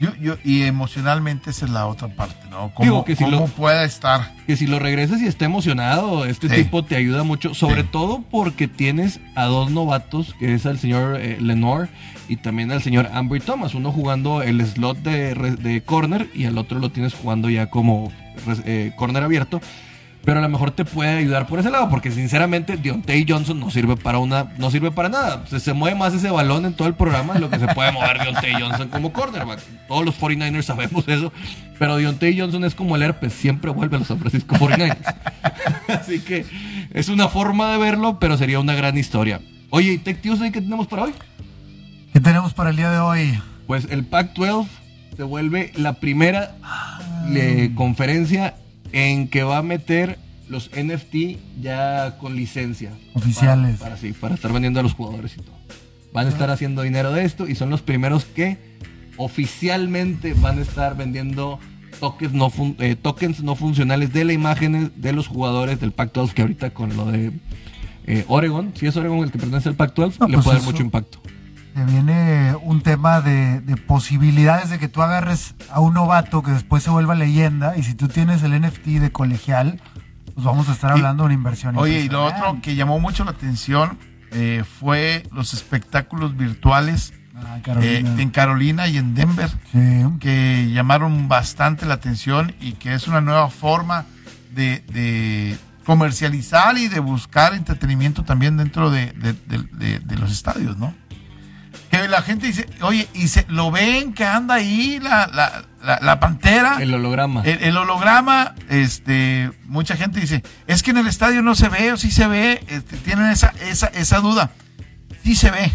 Yo, yo, y emocionalmente esa es la otra parte, ¿no? ¿Cómo, Digo que si cómo lo- pueda estar? que si lo regresas y está emocionado, este Sí. tipo te ayuda mucho, sobre Sí. todo porque tienes a dos novatos, que es al señor eh, Lenore y también al señor Ambry Thomas, uno jugando el slot de, de corner y al otro lo tienes jugando ya como eh, corner abierto. Pero a lo mejor te puede ayudar por ese lado, porque sinceramente Deontay Johnson no sirve para una, no sirve para nada. Se, se mueve más ese balón en todo el programa de lo que se puede mover Deontay Johnson como cornerback. Todos los 49ers sabemos eso, pero Deontay Johnson es como el herpes, siempre vuelve a los San Francisco 49ers. *laughs* Así que es una forma de verlo, pero sería una gran historia. Oye, ¿y Tech Tuesday qué tenemos para hoy? ¿Qué tenemos para el día de hoy? Pues el Pac-12 se vuelve la primera eh, conferencia en que va a meter los NFT ya con licencia. Oficiales. Para, para, sí, para estar vendiendo a los jugadores y todo. Van a estar haciendo dinero de esto y son los primeros que oficialmente van a estar vendiendo tokens no, fun- eh, tokens no funcionales de las imágenes de los jugadores del Pac-12 que ahorita con lo de eh, Oregon, si es Oregon el que pertenece al Pac-12, No, le pues puede dar mucho impacto. Se viene un tema de, de posibilidades de que tú agarres a un novato que después se vuelva leyenda y si tú tienes el NFT de colegial, pues vamos a estar Y- hablón de una inversión. Oye, y lo otro que llamó mucho la atención eh, fue los espectáculos virtuales Ah, eh, en Carolina y en Denver. Sí. que llamaron bastante la atención y que es una nueva forma de, de comercializar y de buscar entretenimiento también dentro de, de- de- de- de los estadios, ¿no? Que la gente dice, oye, y se lo ven que anda ahí la, la, la, la pantera, El holograma. el, el holograma, este, mucha gente dice, es que en el estadio no se ve o sí se ve, este, tienen esa, esa, esa duda. Sí se ve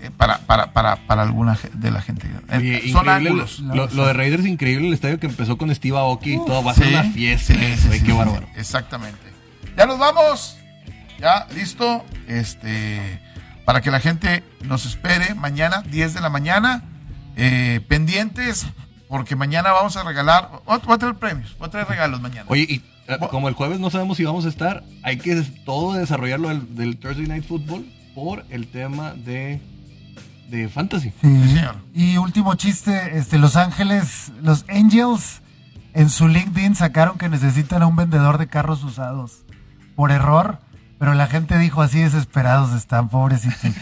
eh, para, para, para, para alguna de la gente. Eh, Oye, Son ángulos. Lo, lo- lo de Raiders, increíble el estadio que empezó con Steve Aoki y todo. Va a ser Sí, una fiesta. sí, sí, qué bárbaro. exactamente. Ya nos vamos. Ya, listo. Este, para que la gente nos espere mañana, 10 de la mañana. Eh, pendientes, porque mañana vamos a regalar. Voy a traer premios, voy a traer regalos mañana. Oye, y eh, como el jueves no sabemos si vamos a estar, hay que todo desarrollarlo del, del Thursday Night Football por el tema de, de fantasy. Sí. Sí, señor. Y último chiste, este, Los Ángeles, los Angels en su LinkedIn sacaron que necesitan a un vendedor de carros usados por error, pero la gente dijo así desesperados están, pobrecitos. *laughs*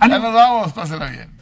Ya nos vamos, pásela bien.